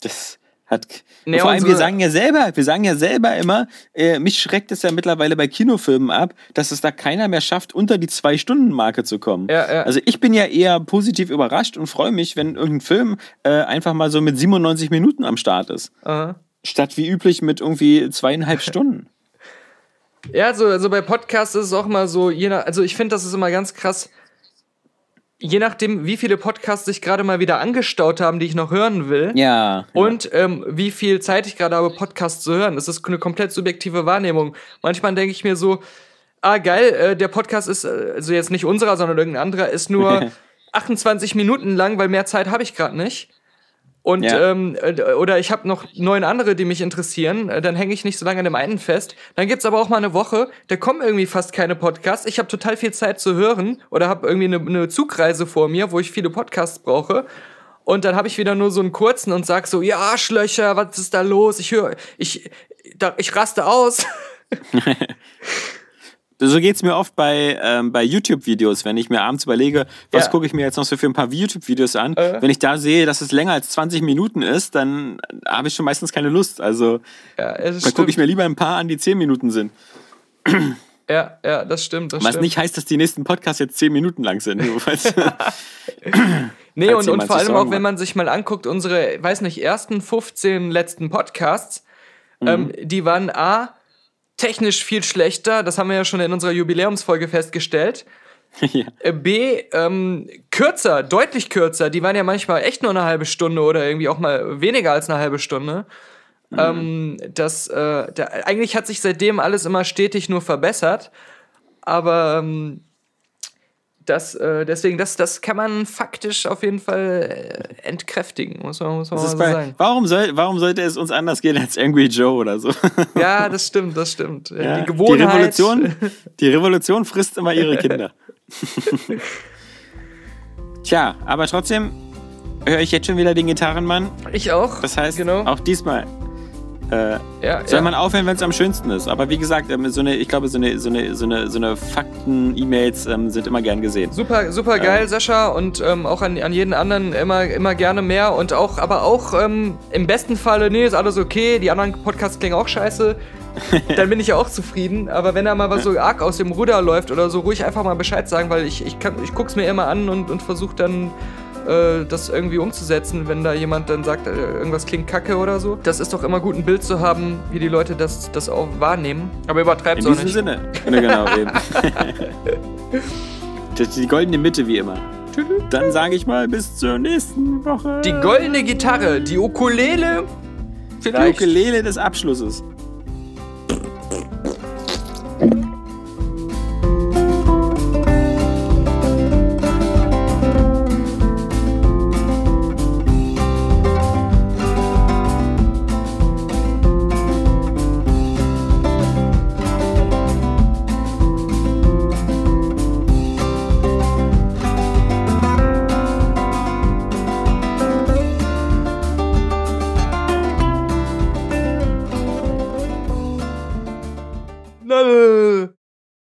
das hat. Nee, vor allem, wir sagen ja selber, wir sagen ja selber immer, äh, mich schreckt es ja mittlerweile bei Kinofilmen ab, dass es da keiner mehr schafft, unter die Zwei-Stunden-Marke zu kommen. Ja, ja. Also ich bin ja eher positiv überrascht und freue mich, wenn irgendein Film äh, einfach mal so mit 97 Minuten am Start ist. äh. Statt wie üblich mit irgendwie zweieinhalb Stunden. Ja, so, also bei Podcasts ist es auch mal so, je nach, also ich finde, das ist immer ganz krass. Je nachdem, wie viele Podcasts sich gerade mal wieder angestaut haben, die ich noch hören will. Ja. Und ähm, wie viel Zeit ich gerade habe, Podcasts zu hören. Das ist eine komplett subjektive Wahrnehmung. Manchmal denke ich mir so, ah geil, äh, der Podcast ist, äh, also jetzt nicht unserer, sondern irgendein anderer, ist nur 28 Minuten lang, weil mehr Zeit habe ich gerade nicht. Und Ja. ähm, äh, oder ich habe noch neun andere, die mich interessieren, äh, dann hänge ich nicht so lange an dem einen fest. Dann gibt's aber auch mal eine Woche, da kommen irgendwie fast keine Podcasts. Ich habe total viel Zeit zu hören oder habe irgendwie eine, eine Zugreise vor mir, wo ich viele Podcasts brauche. Und dann habe ich wieder nur so einen kurzen und sag so, ja, Arschlöcher, was ist da los? Ich höre, ich, da, ich raste aus. So geht's mir oft bei, ähm, bei YouTube-Videos, wenn ich mir abends überlege, was Ja. gucke ich mir jetzt noch so für ein paar YouTube-Videos an. Äh. Wenn ich da sehe, dass es länger als 20 Minuten ist, dann habe ich schon meistens keine Lust. Also Ja, es dann gucke ich mir lieber ein paar an, die 10 Minuten sind. Ja, ja, das stimmt. Das Was stimmt. nicht heißt, dass die nächsten Podcasts jetzt 10 Minuten lang sind. Nee, falls und, und vor allem auch, wenn man sich mal anguckt, unsere, weiß nicht, ersten 15 letzten Podcasts, Mhm. ähm, die waren A, technisch viel schlechter, das haben wir ja schon in unserer Jubiläumsfolge festgestellt. ja. Äh, B, ähm, kürzer, deutlich kürzer, die waren ja manchmal echt nur eine halbe Stunde oder irgendwie auch mal weniger als eine halbe Stunde. Mhm. Ähm, das, äh, da, eigentlich hat sich seitdem alles immer stetig nur verbessert, aber ähm, das, äh, deswegen, das, das kann man faktisch auf jeden Fall äh, entkräftigen, muss man, muss man so bei, sagen. warum, soll, warum sollte es uns anders gehen als Angry Joe oder so? Ja, das stimmt, das stimmt. Ja, Die Gewohnheit. Revolution, die Revolution frisst immer ihre Kinder. Tja, aber trotzdem höre ich jetzt schon wieder den Gitarrenmann. Ich auch. Das heißt, genau. auch diesmal äh, ja, soll ja. man aufhören, wenn es am schönsten ist. Aber wie gesagt, ähm, so eine, ich glaube, so eine, so eine, so eine, so eine Fakten-E-Mails ähm, sind immer gern gesehen. Super, super geil, Sascha, und ähm, auch an, an jeden anderen immer, immer gerne mehr. Und auch, aber auch ähm, im besten Falle, nee, ist alles okay, die anderen Podcasts klingen auch scheiße. Dann bin ich ja auch zufrieden. Aber wenn da mal was so arg aus dem Ruder läuft oder so, ruhig einfach mal Bescheid sagen, weil ich, ich, kann, ich guck's mir immer an und, und versuche dann äh, das irgendwie umzusetzen, wenn da jemand dann sagt, äh, irgendwas klingt kacke oder so. Das ist doch immer gut, ein Bild zu haben, wie die Leute das, das auch wahrnehmen. Aber übertreibt's In auch diesem nicht. Sinne. Ja, genau, eben. Das ist die goldene Mitte wie immer. Dann sage ich mal bis zur nächsten Woche. Die goldene Gitarre, die Ukulele, Die vielleicht. Ukulele des Abschlusses.